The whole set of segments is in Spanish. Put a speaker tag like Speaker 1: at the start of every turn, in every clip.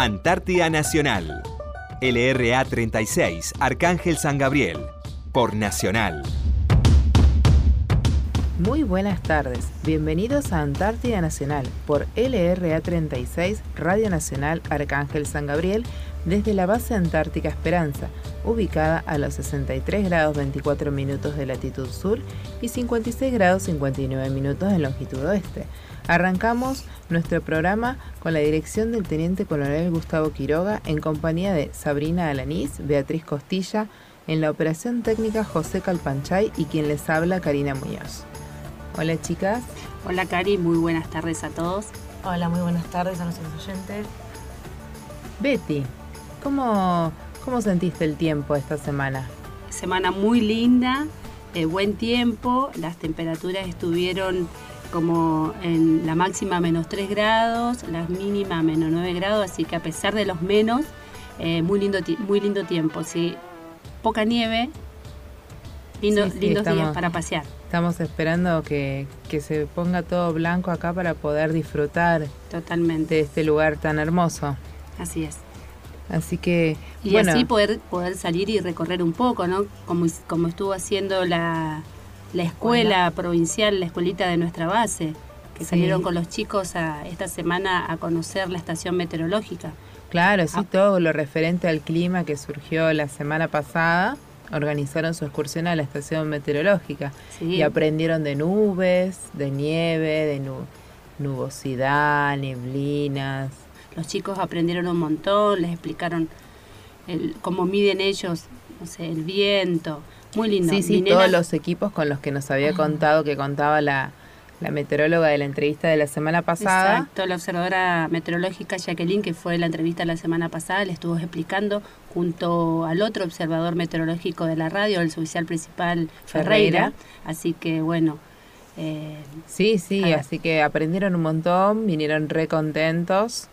Speaker 1: Antártida Nacional. LRA 36, Arcángel San Gabriel. Por Nacional.
Speaker 2: Muy buenas tardes, bienvenidos a Antártida Nacional por LRA 36, Radio Nacional Arcángel San Gabriel, desde la base Antártica Esperanza, ubicada a los 63 grados 24 minutos de latitud sur y 56 grados 59 minutos de longitud oeste. Arrancamos nuestro programa con la dirección del Teniente Coronel Gustavo Quiroga en compañía de Sabrina Alanís, Beatriz Costilla, en la operación técnica José Calpanchay y quien les habla Karina Muñoz. Hola chicas.
Speaker 3: Hola Cari, muy buenas tardes a todos.
Speaker 4: Hola, muy buenas tardes a nuestros oyentes.
Speaker 2: Betty, ¿cómo, cómo sentiste el tiempo esta semana?
Speaker 3: Semana muy linda, de buen tiempo, las temperaturas estuvieron como en la máxima menos 3 grados, la mínima menos 9 grados, así que a pesar de los menos, eh, muy, lindo muy lindo tiempo, sí. Poca nieve, lindos días para pasear.
Speaker 2: Estamos esperando que, se ponga todo blanco acá para poder disfrutar
Speaker 3: totalmente
Speaker 2: de este lugar tan hermoso.
Speaker 3: Así es.
Speaker 2: Así que
Speaker 3: y así poder poder salir y recorrer un poco, ¿no? Como como estuvo haciendo la la escuela provincial, la escuelita de nuestra base, que salieron con los chicos a, esta semana a conocer la estación meteorológica.
Speaker 2: Claro, sí, ah. todo lo referente al clima que surgió la semana pasada, organizaron su excursión a la estación meteorológica y aprendieron de nubes, de nieve, de nubosidad, neblinas.
Speaker 3: Los chicos aprendieron un montón, les explicaron el, cómo miden ellos, no sé, el viento, muy lindo.
Speaker 2: Sí, sí, todos los equipos con los que nos había contado, que contaba la, la meteoróloga de la entrevista de la semana pasada.
Speaker 3: Exacto, la observadora meteorológica Jacqueline, que fue la entrevista la semana pasada, le estuvo explicando junto al otro observador meteorológico de la radio, el oficial principal Ferreira. Así que bueno.
Speaker 2: Eh, sí, sí, así que aprendieron un montón, vinieron re contentos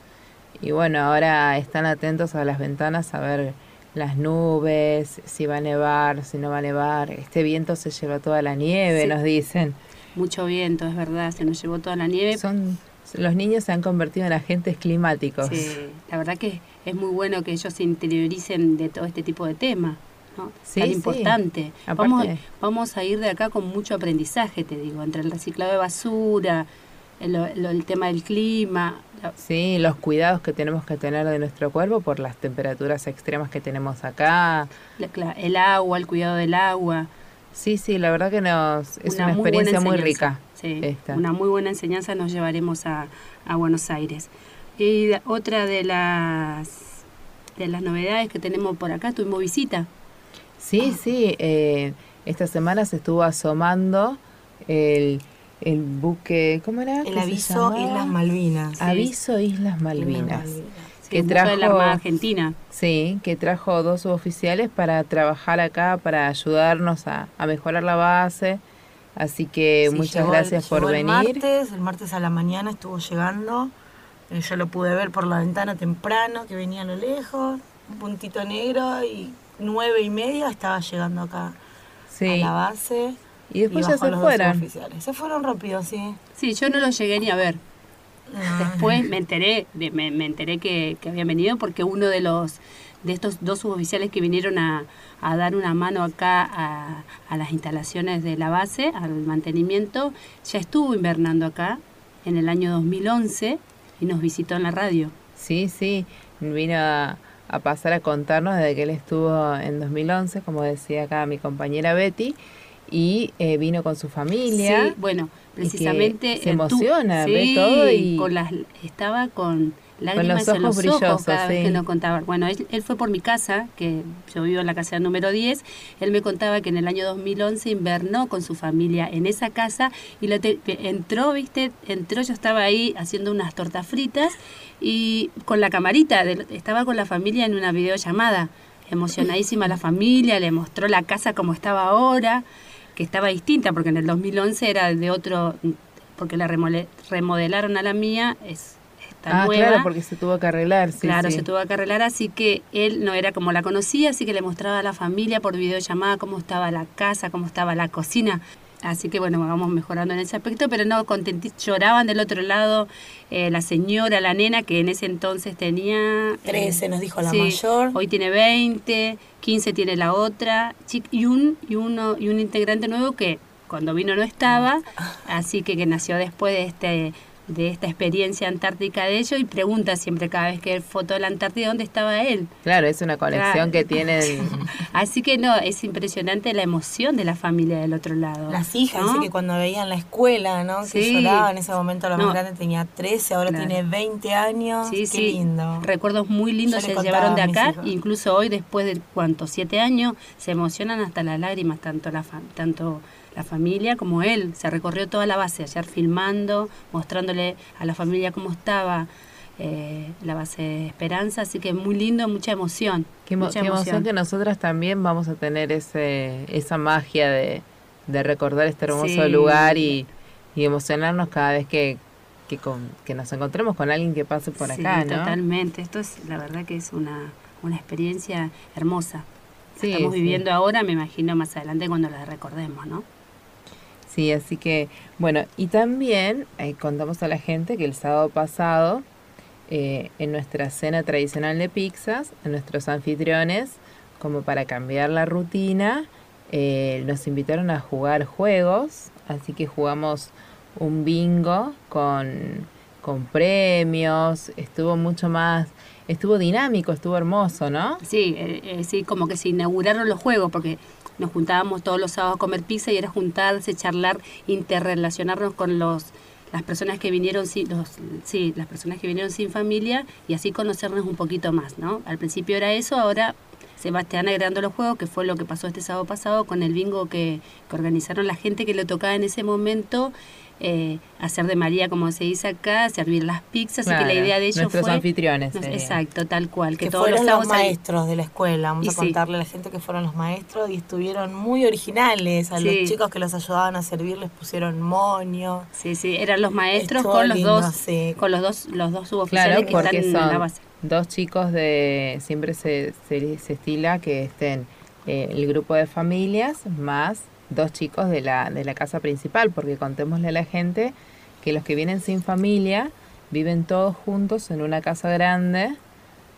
Speaker 2: y bueno, ahora están atentos a las ventanas a ver las nubes, si va a nevar, si no va a nevar. Este viento se lleva toda la nieve, nos dicen.
Speaker 3: Mucho viento, es verdad, se nos llevó toda la nieve.
Speaker 2: Son los niños se han convertido en agentes climáticos.
Speaker 3: Sí, la verdad que es muy bueno que ellos se interioricen de todo este tipo de temas. ¿no? Sí, Tan importante. Vamos, vamos a ir de acá con mucho aprendizaje, te digo, entre el reciclado de basura, el, tema del clima.
Speaker 2: Sí, los cuidados que tenemos que tener de nuestro cuerpo por las temperaturas extremas que tenemos acá.
Speaker 3: el agua, el cuidado del agua.
Speaker 2: Sí, sí, la verdad que nos es una, experiencia muy, rica.
Speaker 3: Sí, una muy buena enseñanza nos llevaremos a, a Buenos Aires. Y otra de las de las novedades que tenemos por acá, tuvimos visita.
Speaker 2: Sí, sí, eh, esta semana se estuvo asomando el el buque, ¿cómo era?
Speaker 4: El aviso Islas Malvinas.
Speaker 2: Aviso Islas Malvinas.
Speaker 3: que trajo de la Armada Argentina.
Speaker 2: Sí, que trajo dos suboficiales para trabajar acá, para ayudarnos a, mejorar la base. Así que muchas gracias por venir.
Speaker 4: El martes, el martes a la mañana estuvo llegando. Eh, yo lo pude ver por la ventana temprano, que venía a lo lejos, un puntito negro y nueve y media estaba llegando acá a la base.
Speaker 2: Y después ya se fueron.
Speaker 4: Se fueron rápido, sí.
Speaker 3: Sí, yo no los llegué ni a ver. Después me enteré, me, enteré que, que, habían venido porque uno de los de estos dos suboficiales que vinieron a, a dar una mano acá a, a, las instalaciones de la base, al mantenimiento, ya estuvo invernando acá en el año 2011 y nos visitó en la radio.
Speaker 2: Sí, sí, vino a, a pasar a contarnos desde que él estuvo en 2011, como decía acá mi compañera Betty, y eh, vino con su familia.
Speaker 3: Sí, bueno, precisamente
Speaker 2: se emociona, ve todo y
Speaker 3: con las estaba con lágrimas
Speaker 2: en los ojos
Speaker 3: cada vez que nos contaba. Bueno, él, fue por mi casa, que yo vivo en la casa número 10, él me contaba que en el año 2011 invernó con su familia en esa casa y lo entró, viste, entró, yo estaba ahí haciendo unas tortas fritas y con la camarita, estaba con la familia en una videollamada, emocionadísima la familia, le mostró la casa como estaba ahora que estaba distinta, porque en el 2011 era de otro, porque la remodelaron a la mía, es está
Speaker 2: ah, claro, porque se tuvo que arreglar, sí.
Speaker 3: Claro, se tuvo que arreglar, así que él no era como la conocía, así que le mostraba a la familia por videollamada cómo estaba la casa, cómo estaba la cocina. Así que bueno, vamos mejorando en ese aspecto, pero no contentis, lloraban del otro lado eh, la señora, la nena, que en ese entonces tenía...
Speaker 4: 13, nos dijo la mayor.
Speaker 3: Hoy tiene 20, 15 tiene la otra, y un, y, uno, y un integrante nuevo que cuando vino no estaba, así que que nació después de este de esta experiencia antártica de ellos y pregunta siempre cada vez que foto de la Antártida dónde estaba él.
Speaker 2: Claro, es una conexión que tienen.
Speaker 3: así que no, es impresionante la emoción de la familia del otro lado.
Speaker 4: Las hijas, así que cuando veían la escuela, ¿no? Que sí. lloraba en ese momento la más grande tenía 13, ahora tiene 20 años. Sí, Qué lindo.
Speaker 3: Recuerdos muy lindos se llevaron de acá, incluso hoy después de cuánto, siete años, se emocionan hasta las lágrimas, tanto la tanto la familia como él. Se recorrió toda la base ayer filmando, mostrándole a la familia cómo estaba eh, la base de Esperanza, así que muy lindo, mucha emoción.
Speaker 2: Qué, mucha emoción. que nosotras también vamos a tener ese, esa magia de, recordar este hermoso lugar y, emocionarnos cada vez que, que, nos encontremos con alguien que pase por acá, ¿no?
Speaker 3: Totalmente, esto es la verdad que es una, una experiencia hermosa. Estamos viviendo ahora, me imagino más adelante cuando la recordemos, ¿no?
Speaker 2: Sí, así que, bueno, y también eh, contamos a la gente que el sábado pasado, eh, en nuestra cena tradicional de pizzas, nuestros anfitriones, como para cambiar la rutina, eh, nos invitaron a jugar juegos, así que jugamos un bingo con, con premios, estuvo mucho más estuvo dinámico, estuvo hermoso, ¿no?
Speaker 3: Sí, sí, como que se inauguraron los juegos, porque nos juntábamos todos los sábados a comer pizza y era juntarse, charlar, interrelacionarnos con los las personas que vinieron sin los, sí, las personas que vinieron sin familia y así conocernos un poquito más, ¿no? Al principio era eso, ahora se van agregando los juegos, que fue lo que pasó este sábado pasado con el bingo que, que organizaron la gente que le tocaba en ese momento eh, hacer de María, como se dice acá, servir las pizzas, así que la idea de ellos
Speaker 2: nuestros anfitriones.
Speaker 3: exacto, tal cual.
Speaker 4: Que, todos fueron los, maestros de la escuela, vamos a contarle a la gente que fueron los maestros y estuvieron muy originales, a los chicos que los ayudaban a servir les pusieron moño.
Speaker 3: Sí, sí, eran los maestros con los dos con los dos los dos suboficiales que están en la base.
Speaker 2: Dos chicos de siempre se, se, estila que estén eh, el grupo de familias más dos chicos de la, de la casa principal, porque contémosle a la gente que los que vienen sin familia viven todos juntos en una casa grande,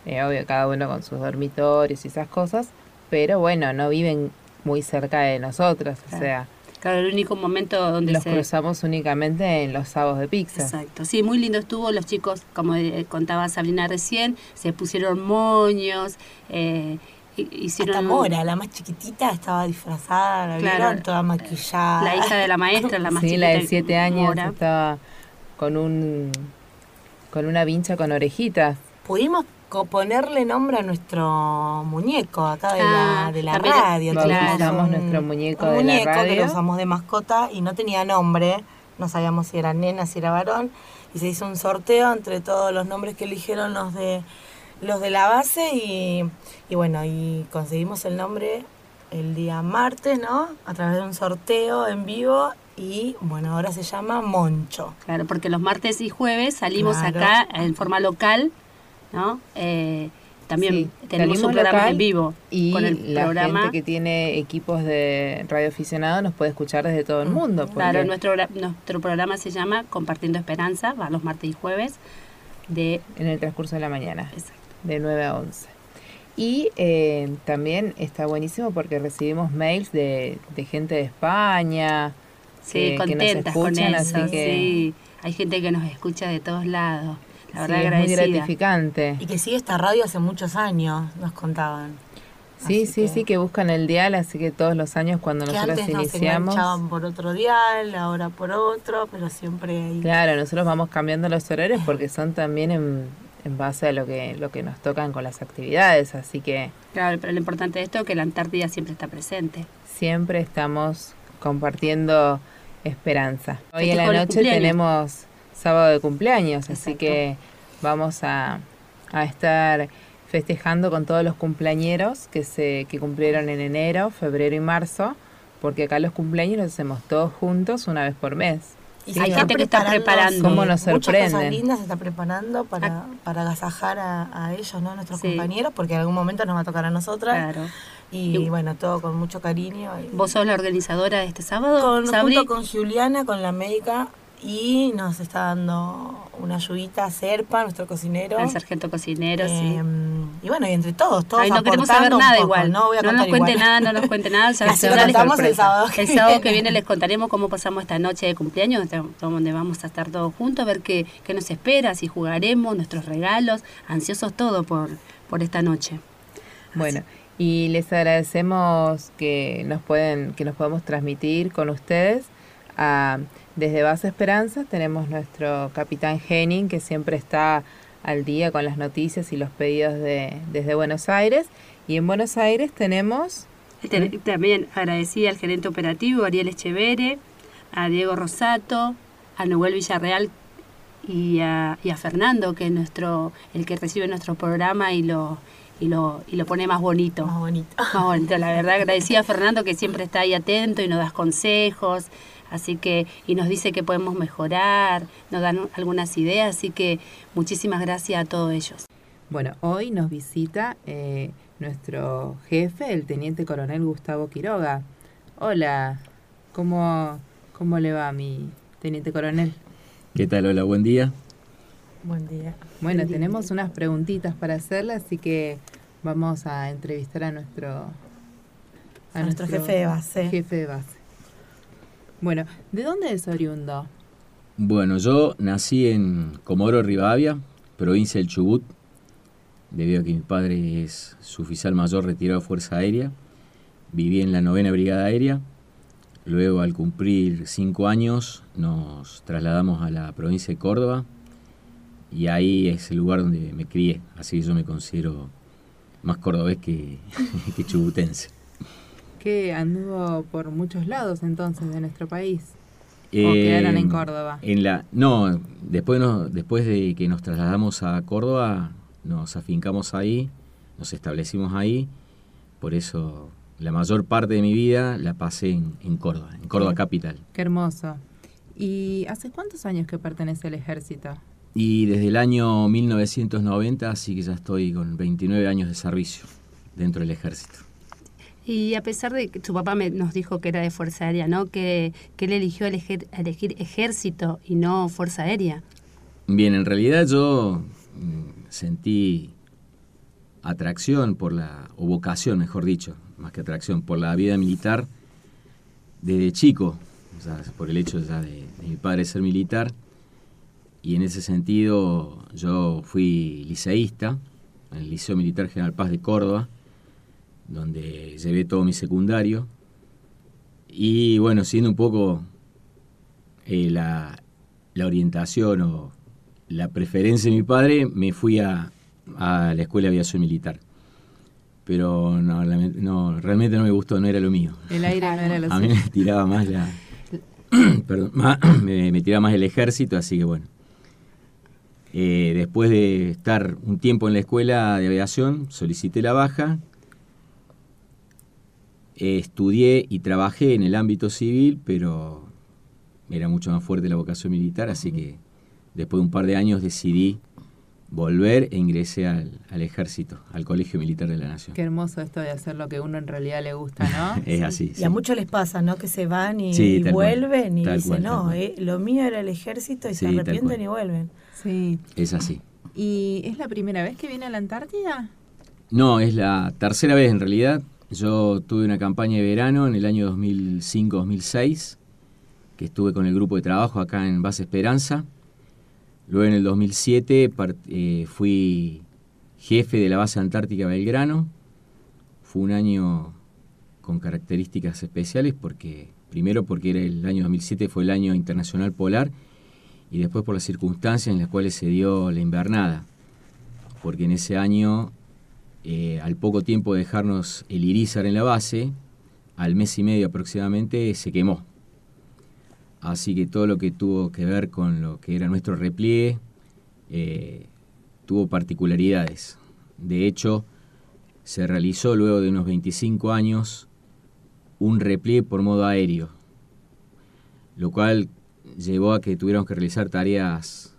Speaker 2: eh, obvio cada uno con sus dormitorios y esas cosas, pero bueno, no viven muy cerca de nosotros, o sea...
Speaker 3: Claro, el único momento donde
Speaker 2: los cruzamos únicamente en los sábados de pizza.
Speaker 3: Exacto, sí, muy lindo estuvo. Los chicos, como eh, contaba Sabrina recién, se pusieron moños, eh, hicieron...
Speaker 4: Hasta Mora, la más chiquitita, estaba disfrazada, la vieron toda maquillada.
Speaker 3: La hija de la maestra, la más
Speaker 2: sí,
Speaker 3: chiquita.
Speaker 2: la de siete años estaba con un con una vincha con orejitas.
Speaker 4: Pudimos ponerle nombre a nuestro muñeco acá de la, ah, de la radio.
Speaker 2: Claro. nuestro muñeco de
Speaker 4: muñeco
Speaker 2: la radio.
Speaker 4: que lo usamos de mascota y no tenía nombre. No sabíamos si era nena, si era varón. Y se hizo un sorteo entre todos los nombres que eligieron los de los de la base y, y bueno, y conseguimos el nombre el día martes, ¿no? A través de un sorteo en vivo y bueno, ahora se llama Moncho.
Speaker 3: Claro, porque los martes y jueves salimos acá en forma local, ¿no? Eh, también tenemos un programa en vivo
Speaker 2: y con el la gente que tiene equipos de radioaficionado nos puede escuchar desde todo el mm, mundo.
Speaker 3: Claro, nuestro, nuestro programa se llama Compartiendo Esperanza, va los martes y jueves de...
Speaker 2: En el transcurso de la mañana. Exacto de 9 a 11. Y eh, también está buenísimo porque recibimos mails de, gente de España.
Speaker 3: Sí, contentas con eso, sí. Hay gente que nos escucha de todos lados. La verdad,
Speaker 2: es muy gratificante.
Speaker 4: Y que sigue esta radio hace muchos años, nos contaban.
Speaker 2: Sí, sí, sí, que buscan el dial, así que todos los años cuando nosotros
Speaker 4: antes
Speaker 2: iniciamos.
Speaker 4: Nos por otro dial, ahora por otro, pero siempre hay.
Speaker 2: Claro, nosotros vamos cambiando los horarios porque son también en, en base a lo que, lo que nos tocan con las actividades, así que...
Speaker 3: Claro, pero lo importante de esto es que la Antártida siempre está presente.
Speaker 2: Siempre estamos compartiendo esperanza. Hoy en la noche tenemos sábado de cumpleaños, así que vamos a, a estar festejando con todos los cumpleañeros que se que cumplieron en enero, febrero y marzo, porque acá los cumpleaños los hacemos todos juntos una vez por mes.
Speaker 4: se
Speaker 3: hay gente que está preparando.
Speaker 2: ¿Cómo nos
Speaker 4: Muchas
Speaker 2: sorprenden?
Speaker 4: cosas lindas se está preparando para, para agasajar a, a ellos, ¿no? A nuestros
Speaker 3: Sí.
Speaker 4: compañeros, porque en algún momento nos va a tocar a nosotras.
Speaker 3: Claro.
Speaker 4: Y,
Speaker 3: Y-
Speaker 4: bueno, todo con mucho cariño. y-
Speaker 3: ¿Vos sos la organizadora de este sábado,
Speaker 4: con, junto con Juliana, con la médica, y nos está dando una ayudita a Serpa, nuestro cocinero.
Speaker 3: El sargento cocinero, sí.
Speaker 4: Eh, Y bueno, y entre todos, todos
Speaker 3: Ay, no queremos saber nada
Speaker 4: poco,
Speaker 3: igual.
Speaker 4: No, voy a
Speaker 3: nos cuente
Speaker 4: igual.
Speaker 3: nada, no nos cuente nada. Ya
Speaker 4: Así
Speaker 3: se
Speaker 4: lo
Speaker 3: habrá les-
Speaker 4: contamos el sábado que
Speaker 3: El sábado que
Speaker 4: viene.
Speaker 3: les contaremos cómo pasamos esta noche de cumpleaños, donde- vamos a estar todos juntos, a ver qué, qué nos espera, si jugaremos, nuestros regalos, ansiosos todo por, por esta noche.
Speaker 2: Bueno, y les agradecemos que nos pueden, que nos podemos transmitir con ustedes. Desde Base Esperanza tenemos nuestro capitán Henning, que siempre está al día con las noticias y los pedidos de, desde Buenos Aires. Y en Buenos Aires tenemos
Speaker 3: También agradecí al gerente operativo, Ariel Echevere, a Diego Rosato, a Noel Villarreal y a, y a Fernando, que es nuestro, el que recibe nuestro programa y lo, y lo, y lo pone más bonito.
Speaker 4: Más bonito.
Speaker 3: Más bonito, la verdad. Agradecí a Fernando que siempre está ahí atento y nos da consejos, así que, y nos dice que podemos mejorar, nos dan algunas ideas, así que muchísimas gracias a todos ellos.
Speaker 2: Bueno, hoy nos visita eh, nuestro jefe, el teniente coronel Gustavo Quiroga. Hola, ¿cómo, cómo le va mi teniente coronel?
Speaker 5: ¿Qué tal? Hola, buen día.
Speaker 4: Buen día.
Speaker 2: Bueno,
Speaker 3: Buen día.
Speaker 2: tenemos unas preguntitas para hacerle, así que vamos a entrevistar a nuestro...
Speaker 4: A nuestro jefe de base.
Speaker 2: Jefe de base. Bueno, ¿de dónde es oriundo?
Speaker 5: Bueno, yo nací en Comodoro Rivadavia, provincia del Chubut, debido a que mi padre es su oficial mayor retirado de Fuerza Aérea. Viví en la novena Brigada Aérea. Luego, al cumplir cinco años, nos trasladamos a la provincia de Córdoba y ahí es el lugar donde me crié. Así que yo me considero más cordobés que, que chubutense.
Speaker 2: Que anduvo por muchos lados entonces de nuestro país. ¿O quedaron en
Speaker 5: Eh,
Speaker 2: Córdoba?
Speaker 5: En la, no, después, no, después de que nos trasladamos a Córdoba, nos afincamos ahí, nos establecimos ahí, por eso la mayor parte de mi vida la pasé en, en Córdoba, en Córdoba
Speaker 2: Sí.
Speaker 5: Capital.
Speaker 2: Qué hermoso. ¿Y hace cuántos años que pertenece al ejército?
Speaker 5: Y desde el año 1990, así que ya estoy con 29 años de servicio dentro del ejército.
Speaker 3: Y a pesar de que su papá me, nos dijo que era de Fuerza Aérea, ¿no? Que, que él eligió elegir, elegir ejército y no Fuerza Aérea.
Speaker 5: Bien, en realidad yo mm, sentí atracción por la, o vocación, mejor dicho, más que atracción, por la vida militar desde chico, o sea, por el hecho ya de, de mi padre ser militar. Y en ese sentido yo fui liceísta en el Liceo Militar General Paz de Córdoba, donde llevé todo mi secundario. Y bueno, siendo un poco eh, la, la orientación o la preferencia de mi padre, me fui a, a la Escuela de Aviación Militar. Pero no, no, realmente no me gustó, no era lo mío.
Speaker 2: El aire no era lo
Speaker 5: A mí me tiraba más la... perdón, más- me, me tiraba más el ejército, así que bueno. Eh, después de estar un tiempo en la escuela de aviación, solicité la baja, Eh, estudié y trabajé en el ámbito civil, pero era mucho más fuerte la vocación militar, así que después de un par de años decidí volver e ingresé al, al ejército, al Colegio Militar de la Nación.
Speaker 2: Qué hermoso esto de hacer lo que uno en realidad le gusta, ¿no?
Speaker 5: Es así.
Speaker 4: Y a muchos les pasa, ¿no? Que se van y,
Speaker 5: Sí,
Speaker 4: y
Speaker 5: tal cual.
Speaker 4: vuelven y
Speaker 5: Tal
Speaker 4: dicen,
Speaker 5: cual,
Speaker 4: no, eh, lo mío era el ejército y
Speaker 5: Sí,
Speaker 4: se arrepienten y vuelven.
Speaker 2: Sí.
Speaker 5: Es así.
Speaker 2: ¿Y es la primera vez que viene a la Antártida?
Speaker 5: No, es la tercera vez en realidad. Yo tuve una campaña de verano en el año 2005-2006, que estuve con el grupo de trabajo acá en Base Esperanza. Luego en el 2007 part- eh, fui jefe de la base antártica Belgrano. Fue un año con características especiales porque, primero porque era el año 2007 fue el año internacional polar y después por las circunstancias en las cuales se dio la invernada. Porque en ese año eh, al poco tiempo de dejarnos el irizar en la base, al mes y medio aproximadamente, se quemó. Así que todo lo que tuvo que ver con lo que era nuestro repliegue eh, tuvo particularidades. De hecho, se realizó luego de unos 25 años un repliegue por modo aéreo, lo cual llevó a que tuviéramos que realizar tareas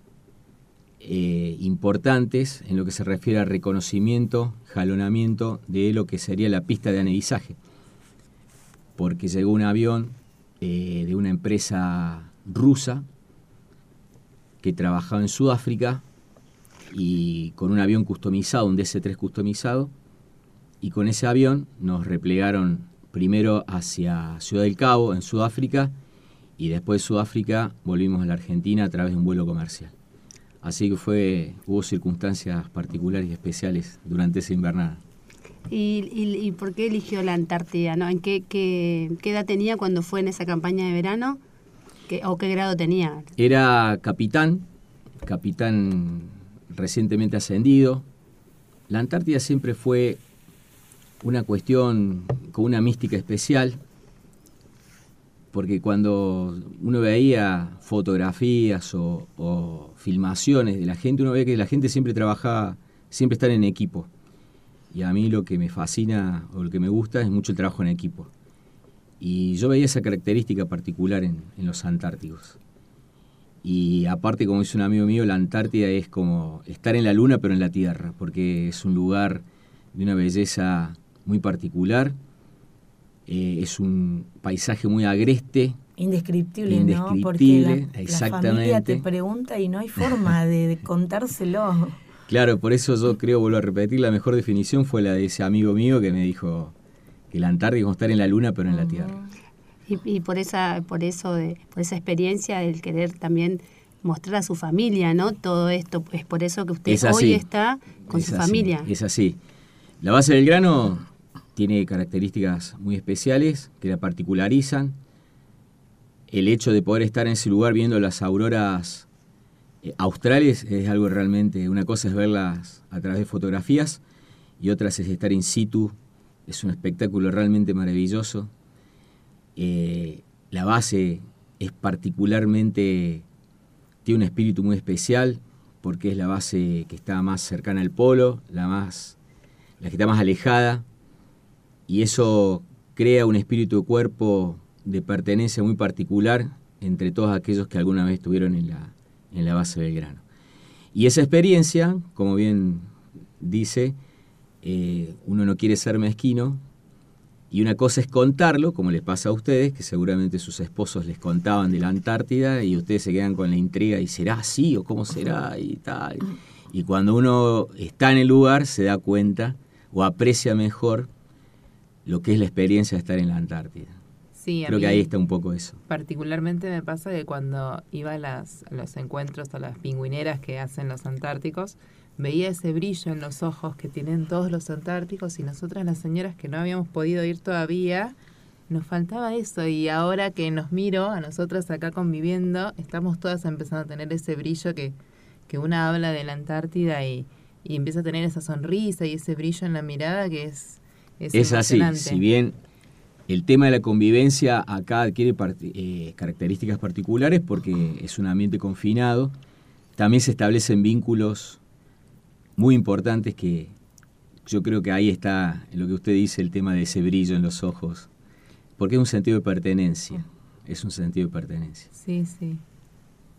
Speaker 5: eh, importantes en lo que se refiere al reconocimiento, jalonamiento de lo que sería la pista de anedizaje. Porque llegó un avión eh, de una empresa rusa que trabajaba en Sudáfrica y con un avión customizado, un DC-3 customizado, y con ese avión nos replegaron primero hacia Ciudad del Cabo, en Sudáfrica, y después de Sudáfrica volvimos a la Argentina a través de un vuelo comercial. Así que fue, hubo circunstancias particulares y especiales durante esa invernada.
Speaker 3: ¿Y, y, por qué eligió la Antártida? ¿no? ¿En qué, qué, edad tenía cuando fue en esa campaña de verano? ¿O qué grado tenía?
Speaker 5: Era capitán, capitán recientemente ascendido. La Antártida siempre fue una cuestión con una mística especial, porque cuando uno veía fotografías o, filmaciones de la gente, uno veía que la gente siempre trabajaba, siempre está en equipo. Y a mí lo que me fascina o lo que me gusta es mucho el trabajo en equipo. Y yo veía esa característica particular en, en los antárticos. Y aparte, como dice un amigo mío, la Antártida es como estar en la luna pero en la Tierra, porque es un lugar de una belleza muy particular, eh, es un paisaje muy agreste.
Speaker 4: Indescriptible, indescriptible ¿no? Porque la, exactamente. la familia te pregunta y no hay forma de, contárselo.
Speaker 5: Claro, por eso yo creo, vuelvo a repetir, la mejor definición fue la de ese amigo mío que me dijo que la Antártida es como estar en la Luna pero en la Tierra.
Speaker 3: Y, por esa, por eso, de, por esa experiencia, el querer también mostrar a su familia, ¿no? Todo esto, es por eso que usted hoy está con su familia.
Speaker 5: Es así. La base del grano tiene características muy especiales que la particularizan. El hecho de poder estar en ese lugar viendo las auroras eh, australes es algo realmente, una cosa es verlas a través de fotografías y otra es estar in situ, es un espectáculo realmente maravilloso. Eh, la base es particularmente, tiene un espíritu muy especial porque es la base que está más cercana al polo, la, más, la que está más alejada, y eso crea un espíritu de cuerpo de pertenencia muy particular entre todos aquellos que alguna vez estuvieron en la, en la base del grano. Y esa experiencia, como bien dice, eh, uno no quiere ser mezquino, y una cosa es contarlo, como les pasa a ustedes, que seguramente sus esposos les contaban de la Antártida y ustedes se quedan con la intriga y será así o cómo será y tal. Y cuando uno está en el lugar se da cuenta o aprecia mejor lo que es la experiencia de estar en la Antártida. Sí, Creo que ahí está un poco eso.
Speaker 2: Particularmente me pasa que cuando iba a, las, a los encuentros a las pingüineras que hacen los antárticos, veía ese brillo en los ojos que tienen todos los antárticos y nosotras las señoras que no habíamos podido ir todavía, nos faltaba eso y ahora que nos miro a nosotras acá conviviendo, estamos todas empezando a tener ese brillo que, que una habla de la Antártida y, y empieza a tener esa sonrisa y ese brillo en la mirada que es...
Speaker 5: Es, es así, si bien el tema de la convivencia acá adquiere eh, características particulares porque es un ambiente confinado, también se establecen vínculos muy importantes que yo creo que ahí está lo que usted dice, el tema de ese brillo en los ojos, porque es un sentido de pertenencia, es un sentido de pertenencia.
Speaker 2: Sí, sí,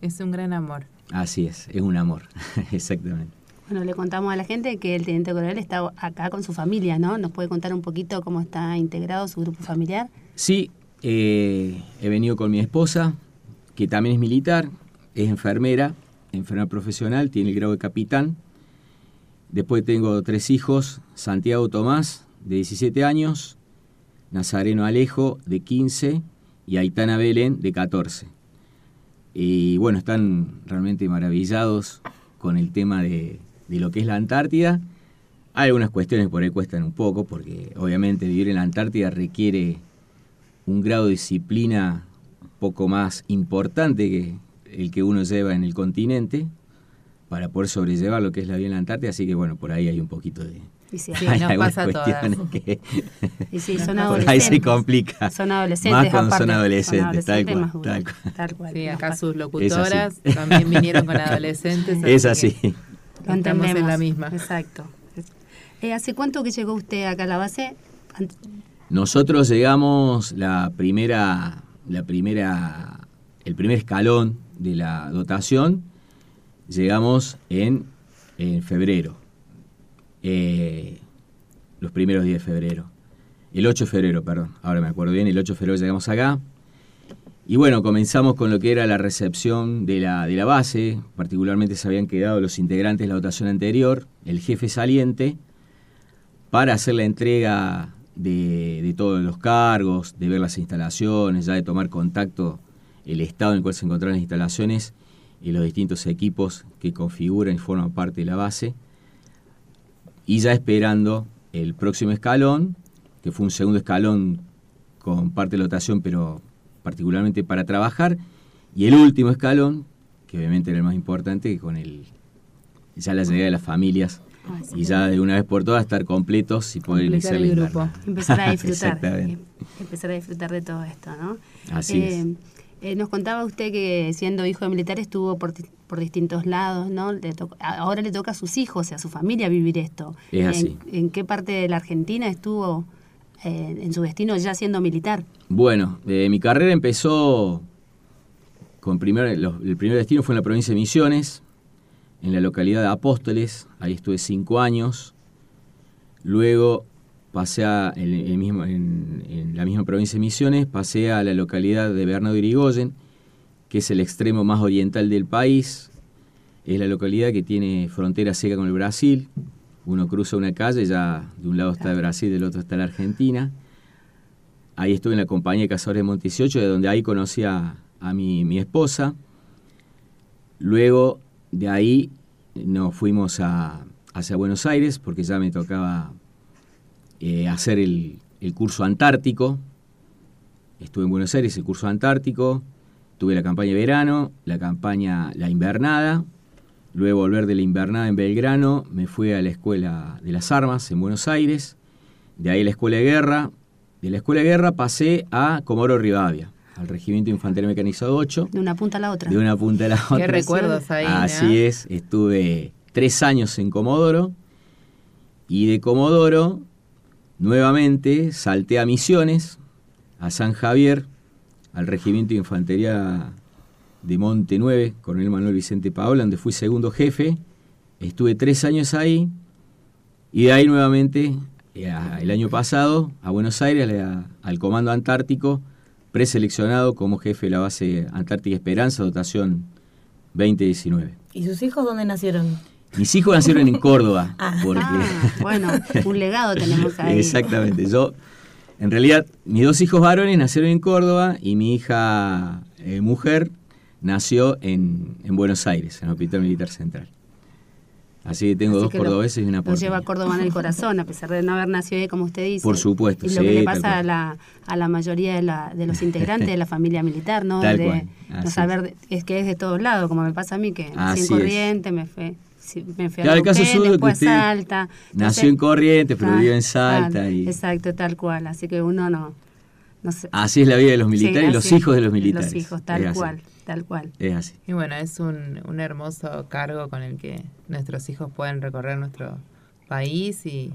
Speaker 2: es un gran amor.
Speaker 5: Así es, es un amor, exactamente.
Speaker 3: Bueno, le contamos a la gente que el teniente coronel está acá con su familia, ¿no? ¿Nos puede contar un poquito cómo está integrado su grupo familiar?
Speaker 5: Sí, eh, he venido con mi esposa, que también es militar, es enfermera, enfermera profesional, tiene el grado de capitán, Después tengo tres hijos, Santiago Tomás, de 17 años, Nazareno Alejo, de 15, y Aitana Belén, de 14. Y bueno, están realmente maravillados con el tema de, lo que es la Antártida. Hay algunas cuestiones por ahí cuestan un poco, porque obviamente vivir en la Antártida requiere un grado de disciplina un poco más importante que el que uno lleva en el continente, para poder sobrellevar lo que es la vida en la Antártida, así que bueno, por ahí hay un poquito de...
Speaker 3: Y sí, nos pasa Que, y sí, son adolescentes.
Speaker 5: Por ahí se complica.
Speaker 3: Son adolescentes.
Speaker 5: Más cuando son adolescentes, tal, cual,
Speaker 2: tal, cual, Sí, acá sus locutoras también vinieron con adolescentes.
Speaker 5: Es así.
Speaker 2: Lo entendemos. en la misma.
Speaker 3: Exacto. Eh, ¿Hace cuánto que llegó usted acá a la base?
Speaker 5: Nosotros llegamos la primera, la primera el primer escalón de la dotación llegamos en, en febrero, eh, los primeros días de febrero. El 8 de febrero, perdón, ahora me acuerdo bien, el 8 de febrero llegamos acá. Y bueno, comenzamos con lo que era la recepción de la, de la base, particularmente se habían quedado los integrantes de la dotación anterior, el jefe saliente, para hacer la entrega de, de, todos los cargos, de ver las instalaciones, ya de tomar contacto el estado en el cual se encontraban las instalaciones y los distintos equipos que configuran y forman parte de la base, y ya esperando el próximo escalón, que fue un segundo escalón con parte de la dotación, pero particularmente para trabajar, y el último escalón, que obviamente era el más importante, con el ya la llegada de las familias
Speaker 3: sí.
Speaker 5: y ya de una vez por todas estar completos y poder iniciar
Speaker 2: el grupo.
Speaker 3: Empezar a disfrutar.
Speaker 5: Exactamente.
Speaker 3: empezar a disfrutar de todo esto, ¿no?
Speaker 5: Así
Speaker 3: Eh,
Speaker 5: es.
Speaker 3: eh, nos contaba usted que siendo hijo de militar estuvo por, por distintos lados, ¿no? Le ahora le toca a sus hijos y a su familia vivir esto.
Speaker 5: Es
Speaker 3: ¿En,
Speaker 5: así.
Speaker 3: en qué parte de la Argentina estuvo eh, en su destino ya siendo militar?
Speaker 5: Bueno, eh, mi carrera empezó con primer, el primer destino fue en la provincia de Misiones, en la localidad de Apóstoles, ahí estuve cinco años. Luego pasé a, mismo- en- en la misma provincia de Misiones, pasé a la localidad de Bernardo Irigoyen, que es el extremo más oriental del país. Es la localidad que tiene frontera seca con el Brasil. Uno cruza una calle, ya de un lado está el Brasil, del otro está la Argentina. Ahí estuve en la compañía de Cazadores de Monte 18, de donde ahí conocí a, a mi, mi esposa. Luego de ahí nos fuimos a, hacia Buenos Aires, porque ya me tocaba eh, hacer el, el curso antártico. Estuve en Buenos Aires, el curso antártico. Tuve la campaña de verano, la campaña, la invernada. Luego volver de la invernada en Belgrano, me fui a la Escuela de las Armas en Buenos Aires. De ahí a la Escuela de Guerra. De la Escuela de Guerra pasé a Comodoro Rivadavia, al Regimiento de Infantería Mecanizado 8.
Speaker 3: De una punta a la otra.
Speaker 5: De una punta a la otra.
Speaker 2: Qué recuerdos ahí, ¿no?
Speaker 5: Así es, estuve tres años en Comodoro y de Comodoro nuevamente salté a Misiones, a San Javier, al Regimiento de Infantería de Monte 9, Coronel Manuel Vicente Paola, donde fui segundo jefe. Estuve tres años ahí y de ahí nuevamente, eh, a- el año pasado, a Buenos Aires, al Comando Antártico, preseleccionado como jefe de la base Antártica Esperanza, dotación 2019.
Speaker 4: ¿Y sus hijos dónde nacieron?
Speaker 5: Mis hijos nacieron en Córdoba, porque...
Speaker 3: Ah, bueno, un legado tenemos ahí.
Speaker 5: Exactamente. Yo, en realidad, mis dos hijos varones nacieron en Córdoba y mi hija eh, mujer nació en, en Buenos Aires, en el Hospital Militar Central. Así que tengo
Speaker 3: Así
Speaker 5: dos
Speaker 3: que lo-
Speaker 5: cordobeses y una
Speaker 3: Lo
Speaker 5: porteña.
Speaker 3: lleva a Córdoba en el corazón, a pesar de no haber nacido ahí, como usted dice.
Speaker 5: Por supuesto,
Speaker 3: Y lo
Speaker 5: sí,
Speaker 3: que le pasa a la, a la mayoría de, la, de los integrantes de la familia militar, ¿no?
Speaker 5: Tal
Speaker 3: de
Speaker 5: cual,
Speaker 3: no saber, de- es que es de todos lados, como me pasa a mí, que nací en
Speaker 5: Así es.
Speaker 3: Corriente, me sí, me fui a
Speaker 5: Claro, el caso que
Speaker 3: después Salta.
Speaker 5: nació en Corrientes, pero
Speaker 3: ah,
Speaker 5: vivió en Salta y-
Speaker 3: Exacto, tal cual. Así que uno no... no sé.
Speaker 5: Así es la vida de los militares
Speaker 3: Sí,
Speaker 5: y los hijos de los militares.
Speaker 3: Los hijos,
Speaker 5: Es
Speaker 3: tal cual, tal cual.
Speaker 5: Es así.
Speaker 2: Y bueno, es un, un hermoso cargo con el que nuestros hijos pueden recorrer nuestro país y,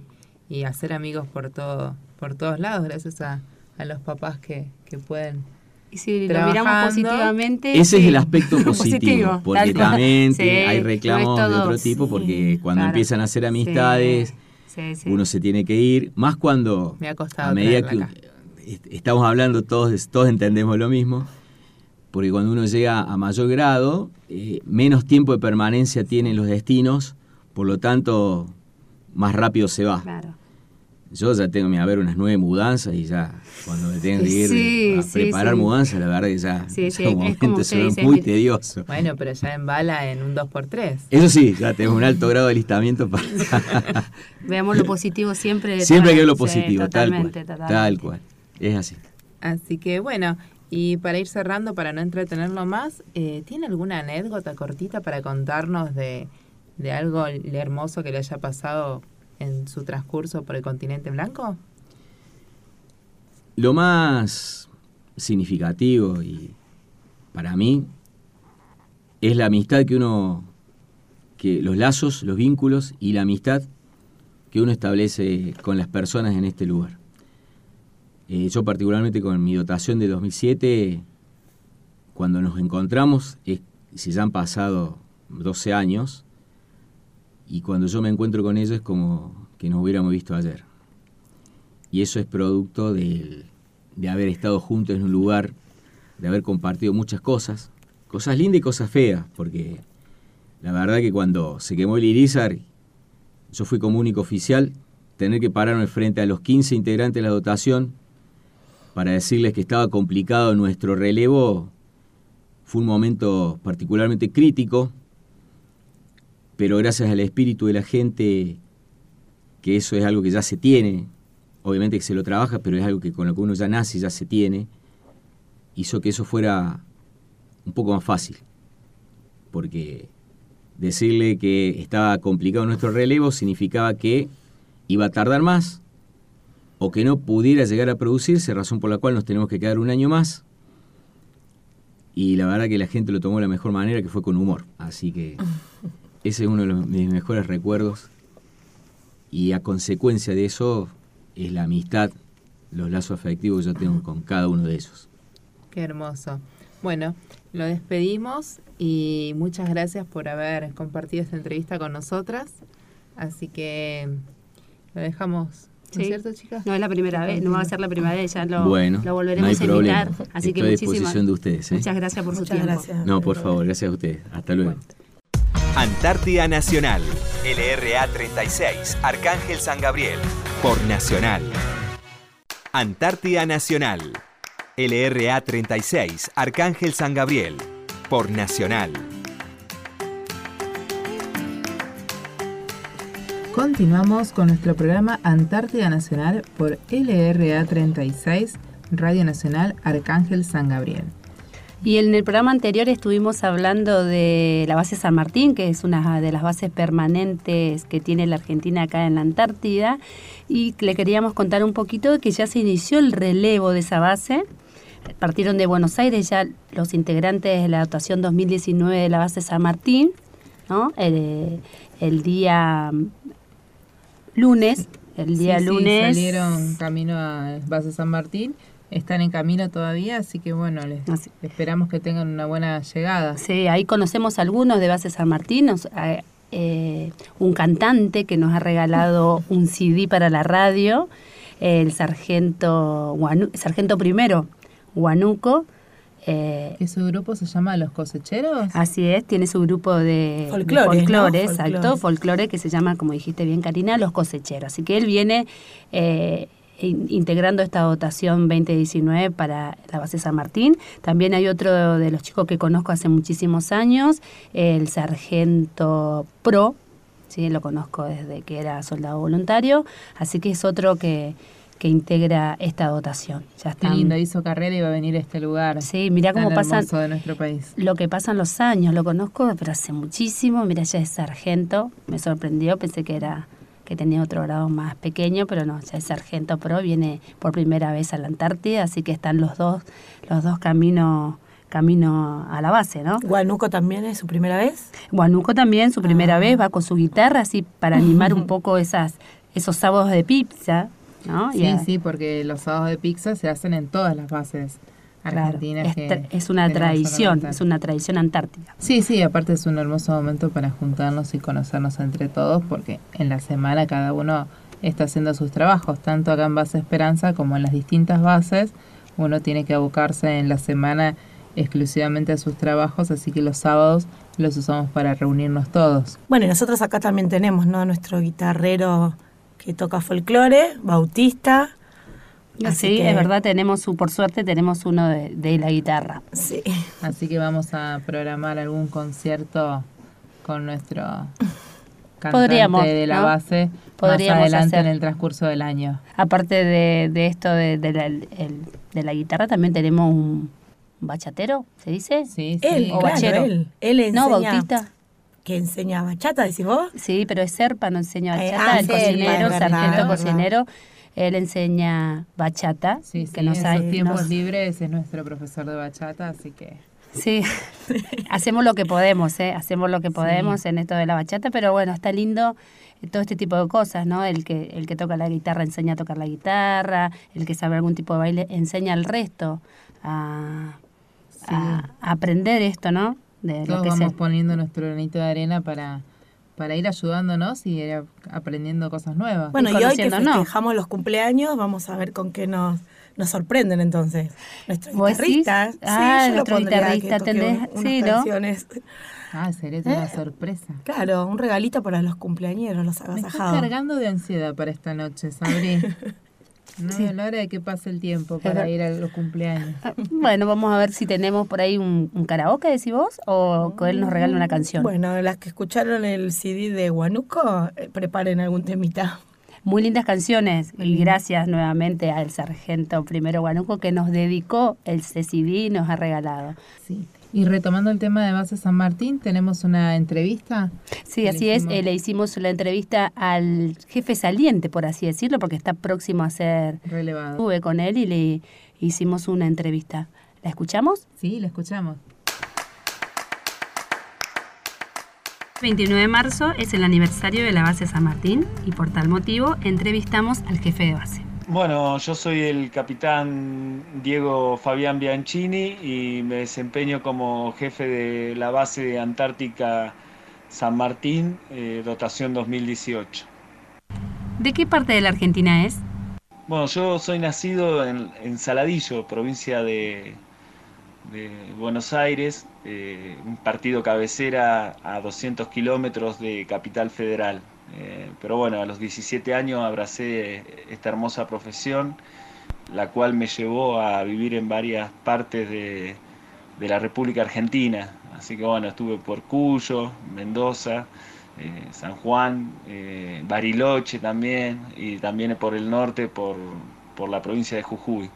Speaker 2: y hacer amigos por todo por todos lados, gracias a, a los papás que, que pueden.
Speaker 3: Y si lo
Speaker 2: Trabajando.
Speaker 3: miramos positivamente...
Speaker 5: Ese es el aspecto positivo,
Speaker 3: tal
Speaker 5: porque también
Speaker 3: Sí,
Speaker 5: hay reclamos de otro tipo,
Speaker 3: sí,
Speaker 5: porque cuando
Speaker 3: claro.
Speaker 5: empiezan a hacer amistades,
Speaker 3: Sí, sí.
Speaker 5: uno se tiene que ir, más cuando
Speaker 2: Me ha costado
Speaker 5: a medida que
Speaker 2: acá.
Speaker 5: estamos hablando todos, todos entendemos lo mismo, porque cuando uno llega a mayor grado, eh, menos tiempo de permanencia tienen los destinos, por lo tanto, más rápido se va.
Speaker 3: Claro.
Speaker 5: Yo ya tengo que haber unas nueve mudanzas y ya cuando me tengo que ir
Speaker 3: Sí,
Speaker 5: a
Speaker 3: sí,
Speaker 5: preparar
Speaker 3: sí.
Speaker 5: mudanzas, la verdad que ya
Speaker 3: Sí, sí,
Speaker 5: en
Speaker 3: es
Speaker 5: un
Speaker 3: como
Speaker 5: momento
Speaker 3: usted
Speaker 5: se ve
Speaker 3: dice,
Speaker 5: muy tedioso.
Speaker 2: Bueno, pero ya embala en un 2x3.
Speaker 5: Eso sí, ya tenemos un alto grado de alistamiento para...
Speaker 3: Veamos lo positivo siempre. de
Speaker 5: Siempre hay que ver lo positivo, tal cual.
Speaker 3: totalmente,
Speaker 5: Tal cual. Es así.
Speaker 2: Así que bueno, y para ir cerrando, para no entretenerlo más, eh, ¿tiene alguna anécdota cortita para contarnos de, de algo hermoso que le haya pasado en su transcurso por el continente blanco?
Speaker 5: Lo más significativo y para mí es la amistad que uno, que los lazos, los vínculos y la amistad que uno establece con las personas en este lugar. Eh, yo particularmente con mi dotación de 2007 cuando nos encontramos, es, ya han pasado 12 años, y cuando yo me encuentro con ellos es como que nos hubiéramos visto ayer. Y eso es producto de, de haber estado juntos en un lugar, de haber compartido muchas cosas, cosas lindas y cosas feas, porque la verdad que cuando se quemó el Irizar, yo fui como único oficial, tener que pararme frente a los 15 integrantes de la dotación para decirles que estaba complicado nuestro relevo, fue un momento particularmente crítico, pero gracias al espíritu de la gente, que eso es algo que ya se tiene, obviamente que se lo trabaja, pero es algo que con lo que uno ya nace ya se tiene, hizo que eso fuera un poco más fácil, porque decirle que estaba complicado nuestro relevo significaba que iba a tardar más o que no pudiera llegar a producirse, razón por la cual nos tenemos que quedar un año más. Y la verdad que la gente lo tomó de la mejor manera, que fue con humor. Así que ese es uno de, los, mis mejores recuerdos. Y a consecuencia de eso es la amistad, los lazos afectivos que yo tengo con cada uno de ellos.
Speaker 2: Qué hermoso. Bueno, lo despedimos y muchas gracias por haber compartido esta entrevista con nosotras. Así que lo dejamos. ¿No es cierto, chicas?
Speaker 3: No es la primera vez, no va a ser la primera vez, ya lo,
Speaker 5: bueno,
Speaker 3: lo volveremos
Speaker 5: no hay
Speaker 3: a invitar.
Speaker 5: problema.
Speaker 3: Así que
Speaker 5: Estoy a
Speaker 3: muchísimas
Speaker 5: disposición de ustedes. ¿eh?
Speaker 3: Muchas gracias por
Speaker 4: Muchas
Speaker 3: su tiempo.
Speaker 4: gracias.
Speaker 5: No, por favor, gracias a ustedes. Hasta luego.
Speaker 1: Antártida Nacional, LRA 36, Arcángel San Gabriel, por Nacional. Antártida Nacional, LRA 36, Arcángel San Gabriel, por Nacional.
Speaker 2: Continuamos con nuestro programa Antártida Nacional por LRA 36, Radio Nacional Arcángel San Gabriel.
Speaker 3: Y en el programa anterior estuvimos hablando de la base San Martín, que es una de las bases permanentes que tiene la Argentina acá en la Antártida, y le queríamos contar un poquito que ya se inició el relevo de esa base. Partieron de Buenos Aires ya los integrantes de la dotación 2019 de la base San Martín, ¿no? el, el día lunes, el día
Speaker 2: Sí, sí,
Speaker 3: lunes.
Speaker 2: salieron camino a Base San Martín, están en camino todavía, así que bueno, les
Speaker 3: Así.
Speaker 2: esperamos que tengan una buena llegada.
Speaker 3: Sí, ahí conocemos algunos de Base San Martín, nos- eh, eh, un cantante que nos ha regalado un CD para la radio, el sargento, Guanu- sargento primero, Huanuco. Eh,
Speaker 2: ¿Y su grupo se llama Los Cosecheros?
Speaker 3: Así es, tiene su grupo de
Speaker 4: Folclore,
Speaker 3: de folclore,
Speaker 4: ¿no?
Speaker 3: exacto,
Speaker 4: Folclore.
Speaker 3: folclore que se llama, como dijiste bien Karina, Los Cosecheros. Así que él viene eh, in- integrando esta dotación 2019 para la base San Martín. También hay otro de los chicos que conozco hace muchísimos años, el sargento Pro, ¿sí? lo conozco desde que era soldado voluntario, así que es otro que, que integra esta dotación. Ya
Speaker 2: Qué
Speaker 3: están-
Speaker 2: lindo, hizo carrera y va a venir a este lugar.
Speaker 3: Sí, mirá cómo pasan
Speaker 2: hermoso de nuestro país.
Speaker 3: lo que pasan los años, lo conozco, pero hace muchísimo. Mira, ya es sargento, me sorprendió, pensé que era que tenía otro grado más pequeño, pero no, ya es sargento pro, viene por primera vez a la Antártida, así que están los dos, los dos caminos camino a la base, ¿no?
Speaker 4: Guanuco también es su primera vez.
Speaker 3: Guanuco también, su primera
Speaker 4: Ah.
Speaker 3: vez, va con su guitarra, así para animar un poco esas, esos sábados de pizza, ¿no?
Speaker 2: Sí, sí, porque los sábados de pizza se hacen en todas las bases
Speaker 3: claro,
Speaker 2: argentinas.
Speaker 3: es, es una tradición, es una tradición antártica.
Speaker 2: Sí, sí, aparte es un hermoso momento para juntarnos y conocernos entre todos, porque en la semana cada uno está haciendo sus trabajos, tanto acá en Base Esperanza como en las distintas bases. Uno tiene que abocarse en la semana exclusivamente a sus trabajos, así que los sábados los usamos para reunirnos todos.
Speaker 4: Bueno, y nosotros acá también tenemos, ¿no? Nuestro guitarrero que toca folclore, Bautista. Así
Speaker 3: sí,
Speaker 4: que-
Speaker 3: es verdad, tenemos su, por suerte tenemos uno de, de la guitarra.
Speaker 4: Sí.
Speaker 2: Así que vamos a programar algún concierto con nuestro cantante
Speaker 3: Podríamos,
Speaker 2: de la
Speaker 3: ¿no?
Speaker 2: base
Speaker 3: Podríamos
Speaker 2: más adelante
Speaker 3: hacer.
Speaker 2: en el transcurso del año.
Speaker 3: Aparte de, de esto de, de la, el- de la guitarra, también tenemos un bachatero, ¿se dice?
Speaker 2: Sí, sí.
Speaker 4: Él,
Speaker 3: o
Speaker 4: claro,
Speaker 3: bachero.
Speaker 4: él. Él enseña,
Speaker 3: No, Bautista.
Speaker 4: Que enseña bachata, decís vos.
Speaker 3: Sí, pero es Serpa, no enseña
Speaker 4: Eh,
Speaker 3: bachata,
Speaker 4: ah,
Speaker 3: el cocinero,
Speaker 4: verdad,
Speaker 3: sargento cocinero, él enseña bachata,
Speaker 2: Sí, sí,
Speaker 3: que nos
Speaker 2: en sus tiempos
Speaker 3: nos-
Speaker 2: libres es nuestro profesor de bachata, así que
Speaker 3: Sí, hacemos lo que podemos, ¿eh? hacemos lo que podemos en esto de la bachata, pero bueno, está lindo eh, todo este tipo de cosas, ¿no? El que, el que toca la guitarra enseña a tocar la guitarra, el que sabe algún tipo de baile enseña al resto a, a, aprender esto, ¿no?
Speaker 2: De lo que vamos poniendo nuestro granito de arena para, para ir ayudándonos y ir aprendiendo cosas nuevas.
Speaker 4: Bueno, y, hoy que festejamos los cumpleaños, vamos a ver con qué nos, nos sorprenden entonces. Nuestros guitarristas.
Speaker 3: Ah, nuestro guitarrista,
Speaker 2: sí, ¿no? Ah, sería una ¿Eh? sorpresa.
Speaker 4: Claro, un regalito para los cumpleañeros, los agasajados.
Speaker 2: Me cargando de ansiedad para esta noche, Sabri. No sí. la hora de que pase el tiempo para ir a los cumpleaños. Ah,
Speaker 3: bueno, vamos a ver si tenemos por ahí un, karaoke, decís vos, o que él nos regale una canción.
Speaker 4: Bueno, las que escucharon el CD de Huanuco, eh, preparen algún temita.
Speaker 3: Muy lindas canciones y gracias nuevamente al sargento primero Huanuco que nos dedicó el CD y nos ha regalado.
Speaker 2: Sí. Y retomando el tema de Base San Martín, tenemos una entrevista.
Speaker 3: Sí, así es. Eh, le hicimos la entrevista al jefe saliente, por así decirlo, porque está próximo a ser
Speaker 2: relevado.
Speaker 3: Estuve con él y le hicimos una entrevista. ¿La escuchamos?
Speaker 2: Sí, la escuchamos.
Speaker 3: 29 de marzo es el aniversario de la base San Martín y por tal motivo entrevistamos al jefe de base.
Speaker 6: Bueno, yo soy el capitán Diego Fabián Bianchini y me desempeño como jefe de la base antártica San Martín, eh, dotación 2018.
Speaker 3: ¿De qué parte de la Argentina es?
Speaker 6: Bueno, yo soy nacido en, Saladillo, provincia de, Buenos Aires, eh, un partido cabecera a 200 kilómetros de Capital Federal. Eh, pero bueno, a los 17 años abracé esta hermosa profesión, la cual me llevó a vivir en varias partes de, la República Argentina. Así que bueno, estuve por Cuyo, Mendoza, eh, San Juan, Bariloche también, y también por el norte, por, por la provincia de Jujuy.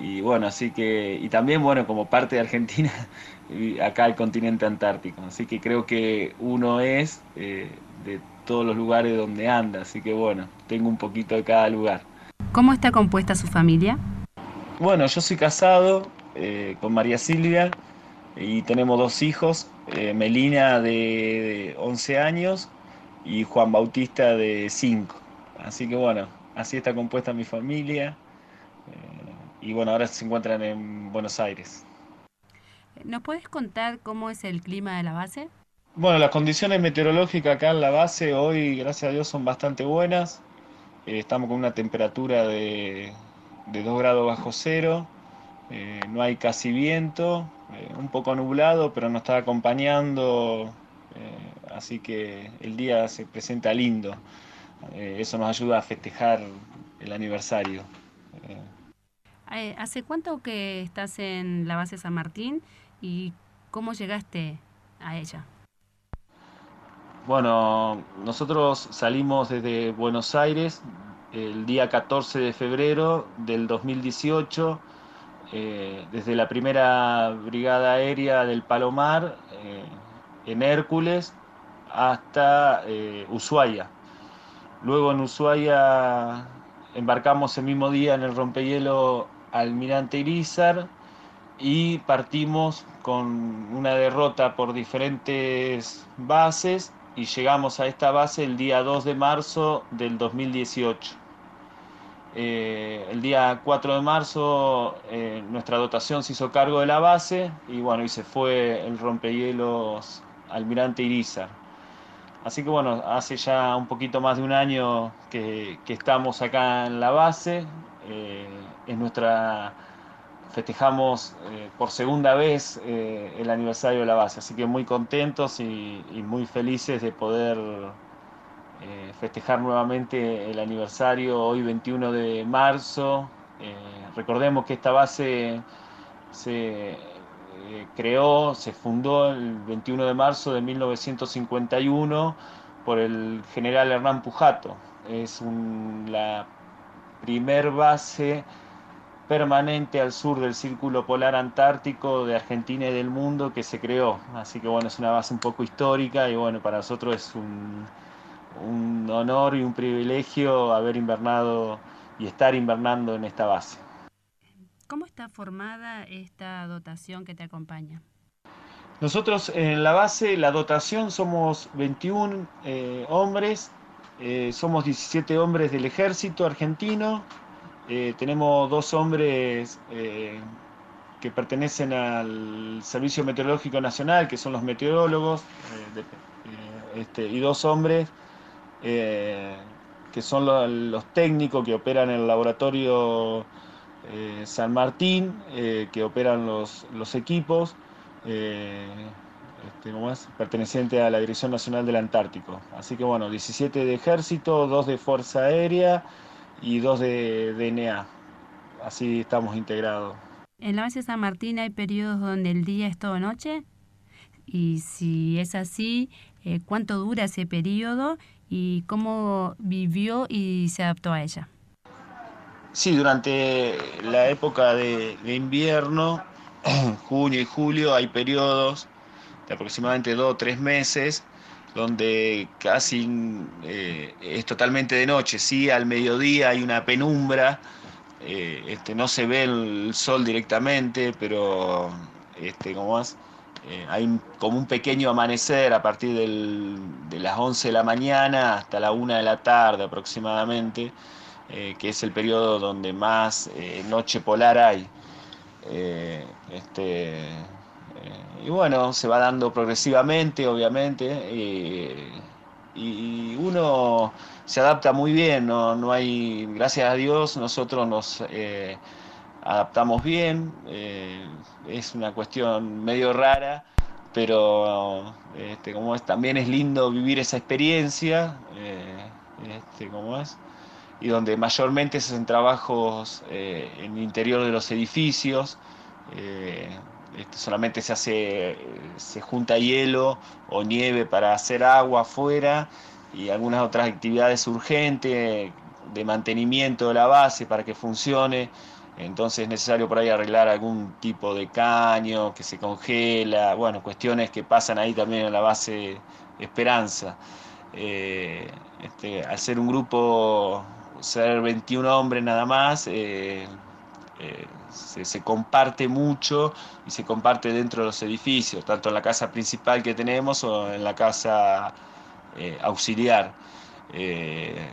Speaker 6: Y bueno, así que, y también bueno, como parte de Argentina, acá el continente antártico. Así que creo que uno es eh, de todos los lugares donde anda, así que bueno, tengo un poquito de cada lugar.
Speaker 3: ¿Cómo está compuesta su familia?
Speaker 6: Bueno, yo soy casado eh, con María Silvia y tenemos dos hijos, eh, Melina de 11 años y Juan Bautista de 5. Así que bueno, así está compuesta mi familia y bueno, ahora se encuentran en Buenos Aires.
Speaker 3: ¿Nos puedes contar cómo es el clima de la base?
Speaker 6: Bueno, las condiciones meteorológicas acá en la base hoy, gracias a Dios, son bastante buenas. Eh, estamos con una temperatura de, 2 grados bajo cero, eh, no hay casi viento, eh, un poco nublado, pero nos está acompañando, así que el día se presenta lindo. eso nos ayuda a festejar el aniversario.
Speaker 3: ¿Hace cuánto que estás en la base San Martín ¿Y cómo llegaste a ella?
Speaker 6: Bueno, nosotros salimos desde Buenos Aires el día 14 de febrero del 2018, eh, desde la primera brigada aérea del Palomar eh, en Hércules hasta eh, Ushuaia. Luego en Ushuaia embarcamos el mismo día en el rompehielo Almirante Irizar y partimos con una derrota por diferentes bases y llegamos a esta base el día 2 de marzo del 2018. Eh, el día 4 de marzo eh, nuestra dotación se hizo cargo de la base y bueno, y se fue el rompehielos Almirante Irizar. Así que bueno, hace ya un poquito más de un año que, estamos acá en la base. Eh, es nuestra festejamos eh, por segunda vez eh, el aniversario de la base, así que muy contentos y, muy felices de poder eh, festejar nuevamente el aniversario hoy 21 de marzo. recordemos que esta base se creó, se fundó el 21 de marzo de 1951 por el general Hernán Pujato. Es la primer base permanente al sur del Círculo Polar Antártico de Argentina y del mundo que se creó. Así que bueno, es una base un poco histórica y bueno, para nosotros es un, un honor y un privilegio haber invernado y estar invernando en esta base.
Speaker 3: ¿Cómo está formada esta dotación que te acompaña?
Speaker 6: Nosotros en la base, la dotación somos 21 eh, hombres, eh, somos 17 hombres del ejército argentino, eh, tenemos dos hombres eh, que pertenecen al Servicio Meteorológico Nacional, que son los meteorólogos, este, y dos hombres que son los, técnicos que operan el laboratorio San Martín, que operan los, equipos, este, perteneciente a la Dirección Nacional del Antártico. Así que bueno, 17 de ejército, 2 de Fuerza Aérea y 2 de DNA. Así estamos integrados.
Speaker 3: ¿En la base San Martín hay periodos donde el día es todo noche? Y si es así, eh, ¿cuánto dura ese periodo y cómo vivió y se adaptó a ella?
Speaker 6: Sí, durante la época de, de invierno, junio y julio, hay periodos de aproximadamente dos o tres meses, donde casi eh, es totalmente de noche, sí, al mediodía hay una penumbra, eh, este, no se ve el sol directamente, pero este, como más, eh, hay como un pequeño amanecer a partir de las 11 de la mañana hasta la 1 de la tarde aproximadamente, que es el periodo donde más noche polar hay. Este, y bueno, se va dando progresivamente, obviamente, y uno se adapta muy bien, no, hay, gracias a Dios, nosotros nos eh, adaptamos bien, eh, es una cuestión medio rara, pero este, como es, también es lindo vivir esa experiencia, eh, este, como es, y donde mayormente se hacen trabajos en el interior de los edificios, solamente se hace, se junta hielo o nieve para hacer agua afuera y algunas otras actividades urgentes de mantenimiento de la base para que funcione. Entonces es necesario por ahí arreglar algún tipo de caño que se congela, bueno, cuestiones que pasan ahí también en la base Esperanza. Eh, este, al ser un grupo, ser 21 hombres nada más, eh, eh, se, comparte mucho y se comparte dentro de los edificios, tanto en la casa principal que tenemos o en la casa eh, auxiliar. Eh,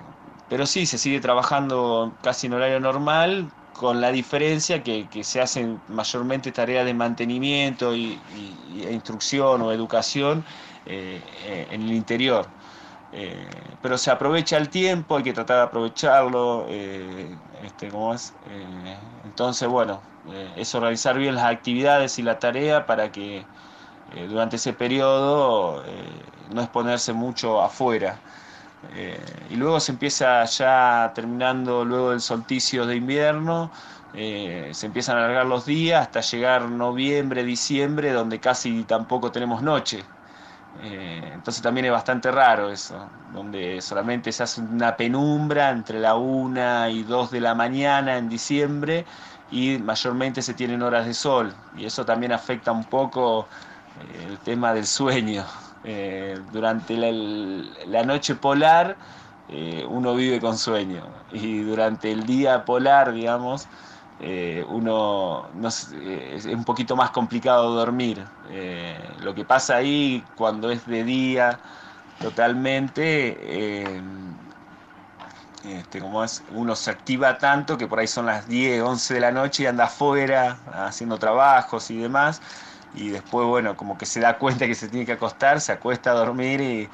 Speaker 6: pero sí, se sigue trabajando casi en horario normal, con la diferencia que, se hacen mayormente tareas de mantenimiento y, instrucción o educación en el interior. Eh, pero se aprovecha el tiempo, hay que tratar de aprovecharlo, eh, este, ¿cómo es? Eh, entonces, bueno, es organizar bien las actividades y la tarea para que durante ese periodo no exponerse mucho afuera. y luego se empieza ya terminando luego del solsticio de invierno, se empiezan a alargar los días hasta llegar noviembre, diciembre, donde casi tampoco tenemos noche. Eh, entonces también es bastante raro eso, donde solamente se hace una penumbra entre la 1 y 2 de la mañana en diciembre y mayormente se tienen horas de sol y eso también afecta un poco eh, el tema del sueño. Eh, durante la, noche polar uno vive con sueño y durante el día polar, digamos, eh, uno eh, es un poquito más complicado dormir. Eh, lo que pasa ahí cuando es de día totalmente, este, como es, uno se activa tanto que por ahí son las 10, 11 de la noche y anda afuera haciendo trabajos y demás. Y después, bueno, como que se da cuenta que se tiene que acostar, se acuesta a dormir y,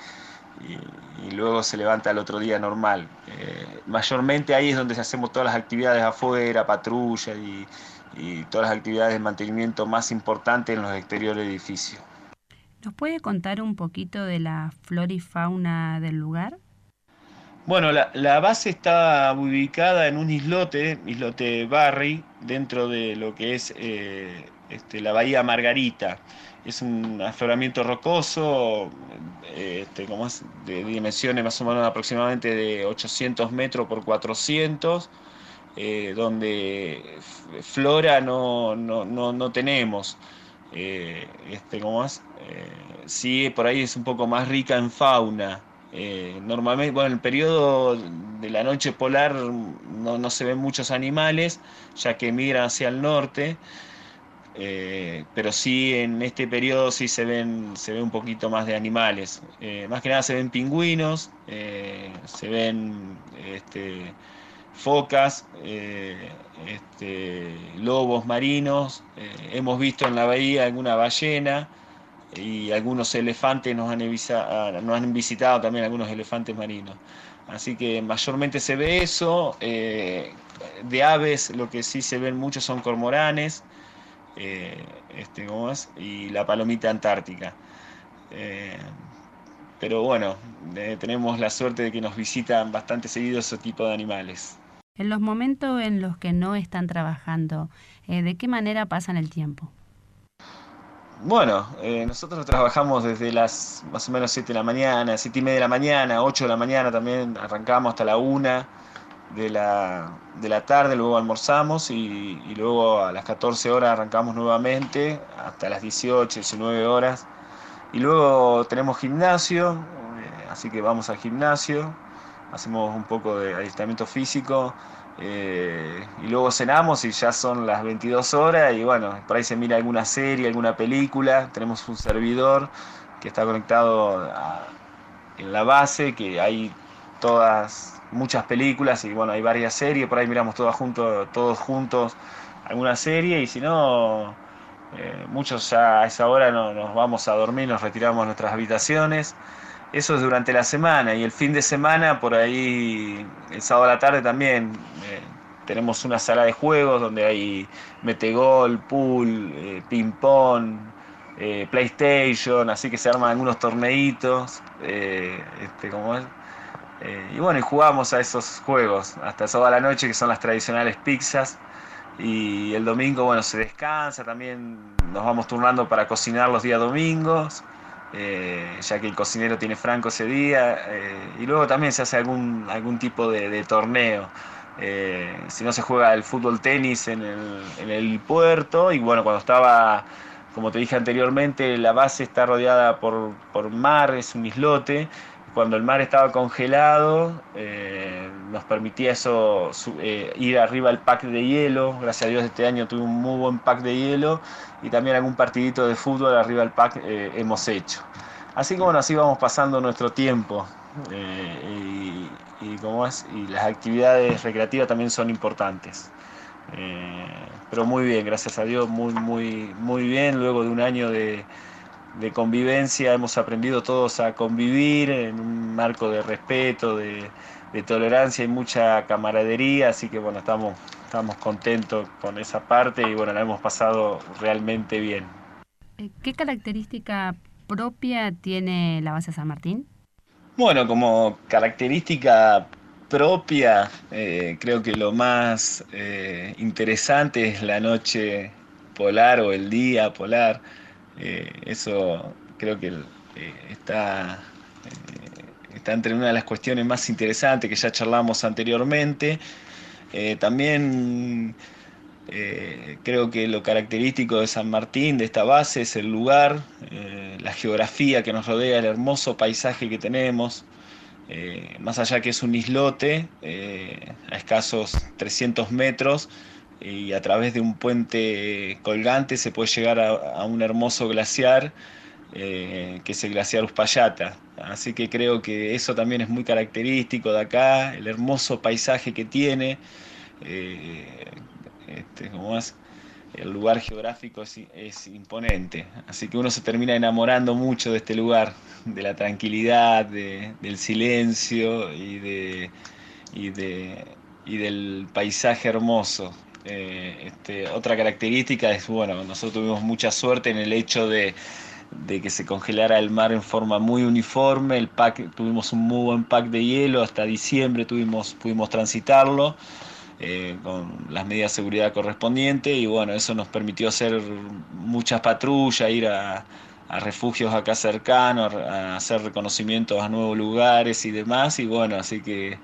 Speaker 6: y, luego se levanta el otro día normal. Eh, mayormente ahí es donde hacemos todas las actividades afuera, patrulla y, todas las actividades de mantenimiento más importantes en los exteriores del edificio.
Speaker 3: ¿Nos puede contar un poquito de la flora y fauna del lugar?
Speaker 6: Bueno, la, base está ubicada en un islote, islote Barry, dentro de lo que es eh, este, la bahía Margarita es un afloramiento rocoso, este, como es, de dimensiones más o menos aproximadamente de 800 metros por 400, eh, donde flora no, no, tenemos. Eh, este, como es, eh, sí, por ahí es un poco más rica en fauna. normalmente, bueno, en el periodo de la noche polar no, no se ven muchos animales, ya que migran hacia el norte. Eh, pero sí en este periodo sí se ven se ve un poquito más de animales eh, más que nada se ven pingüinos eh, se ven este, focas, este, lobos marinos, hemos visto en la bahía alguna ballena y algunos elefantes nos han, ah, nos han visitado también algunos elefantes marinos. Así que mayormente se ve eso. De aves lo que sí se ven mucho son cormoranes eh, este, y la palomita antártica. Eh, pero bueno, tenemos la suerte de que nos visitan bastante seguido ese tipo de animales.
Speaker 3: En los momentos en los que no están trabajando, ¿de qué manera pasan el tiempo?
Speaker 6: Bueno, eh, nosotros trabajamos desde las más o menos 7 de la mañana, 7 y media de la mañana, 8 de la mañana también, arrancamos hasta la 1 de la, de la tarde, luego almorzamos y, luego a las 14 horas arrancamos nuevamente hasta las 18, 19 horas. Y luego tenemos gimnasio, eh, así que vamos al gimnasio, hacemos un poco de adiestramiento físico eh, y luego cenamos y ya son las 22 horas y bueno, por ahí se mira alguna serie, alguna película. Tenemos un servidor que está conectado en la base, que hay todas, muchas películas y bueno, hay varias series, por ahí miramos todas juntos, todos juntos alguna serie y si no, eh, muchos ya a esa hora no, nos vamos a dormir, nos retiramos a nuestras habitaciones. Eso es durante la semana y el fin de semana, por ahí, el sábado a la tarde también, eh, tenemos una sala de juegos donde hay metegol, pool, eh, ping-pong, PlayStation, así que se arman algunos torneitos, este, como es. Y bueno, y jugamos a esos juegos hasta sábado a la noche, que son las tradicionales pizzas. Y el domingo, bueno, se descansa, también nos vamos turnando para cocinar los días domingos. Eh, ya que el cocinero tiene franco ese día, eh, y luego también se hace algún, algún tipo de, torneo. Eh, si no se juega el fútbol tenis en el, en el, puerto, y bueno, cuando estaba, como te dije anteriormente, la base está rodeada por, por mar, es un islote, cuando el mar estaba congelado, eh, nos permitía eso eh, ir arriba al pack de hielo. Gracias a Dios este año tuve un muy buen pack de hielo y también algún partidito de fútbol arriba del pack eh, hemos hecho. Así como así vamos pasando nuestro tiempo y, como es, y las actividades recreativas también son importantes. pero muy bien, gracias a Dios, muy, muy, muy bien. Luego de un año de, de convivencia, hemos aprendido todos a convivir en un marco de respeto, de, tolerancia y mucha camaradería, así que bueno, estamos, estamos contentos con esa parte y bueno, la hemos pasado realmente bien.
Speaker 3: Eh, ¿Qué característica propia tiene la base San Martín?
Speaker 6: Bueno, como característica propia, eh, creo que lo más eh, interesante es la noche polar o el día polar eh, eso creo que eh, está, eh, está entre una de las cuestiones más interesantes que ya charlamos anteriormente. también creo que lo característico de San Martín, de esta base, es el lugar, la geografía que nos rodea, el hermoso paisaje que tenemos. más allá que es un islote, a escasos 300 metros, y a través de un puente colgante se puede llegar a, un hermoso glaciar eh, que es el glaciar Uspallata. Así que creo que eso también es muy característico de acá, el hermoso paisaje que tiene, eh, este, como el lugar geográfico es, imponente. Así que uno se termina enamorando mucho de este lugar, de la tranquilidad, del silencio y, de, y, de, y del paisaje hermoso. Eh, este, otra característica es, bueno, nosotros tuvimos mucha suerte en el hecho de, que se congelara el mar en forma muy uniforme, el pack, tuvimos un muy buen pack de hielo, hasta diciembre tuvimos, pudimos transitarlo eh, con las medidas de seguridad correspondientes y bueno, eso nos permitió hacer muchas patrullas, ir a, a refugios acá cercanos, a hacer reconocimientos a nuevos lugares y demás y bueno, así que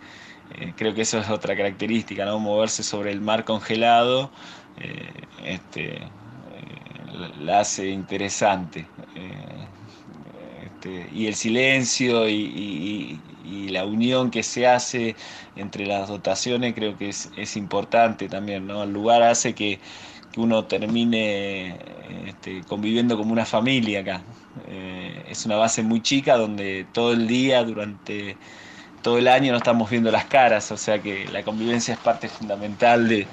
Speaker 6: eh, creo que eso es otra característica, ¿no? Moverse sobre el mar congelado eh, este, eh, la hace interesante. Este, y el silencio y, la unión que se hace entre las dotaciones creo que es, importante también, ¿no? El lugar hace que, uno termine este, conviviendo como una familia acá. es una base muy chica donde todo el día, durante todo el año no estamos viendo las caras, o sea que la convivencia es parte fundamental de,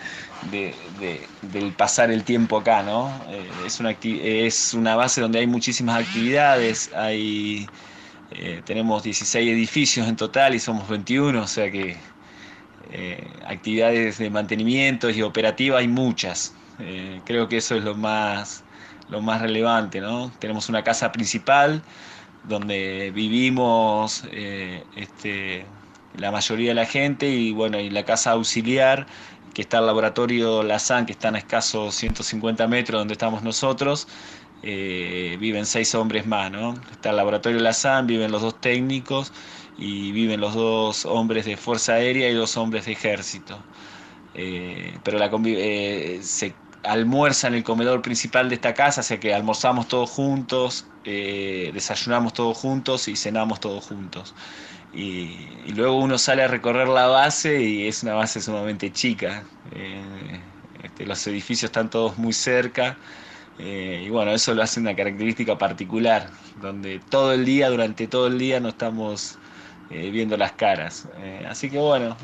Speaker 6: del pasar el tiempo acá, ¿no? Eh, es, una es una base donde hay muchísimas actividades, hay, eh, tenemos 16 edificios en total y somos 21, o sea que eh, actividades de mantenimiento y operativas hay muchas. creo que eso es lo más, lo más relevante, ¿no? Tenemos una casa principal donde vivimos este, la mayoría de la gente y bueno, y la casa auxiliar que está el laboratorio Lazán, que está a escasos 150 metros donde estamos nosotros, eh, viven seis hombres más, ¿no? Está el laboratorio Lazán, viven los dos técnicos y viven los dos hombres de Fuerza Aérea y dos hombres de Ejército. Eh, pero la eh, almuerza en el comedor principal de esta casa, o sea que almorzamos todos juntos, desayunamos todos juntos y cenamos todos juntos. Y, luego uno sale a recorrer la base y es una base sumamente chica. Eh, este, los edificios están todos muy cerca. Eh, y bueno, eso lo hace una característica particular, donde todo el día, durante todo el día, no estamos eh, viendo las caras. así que bueno,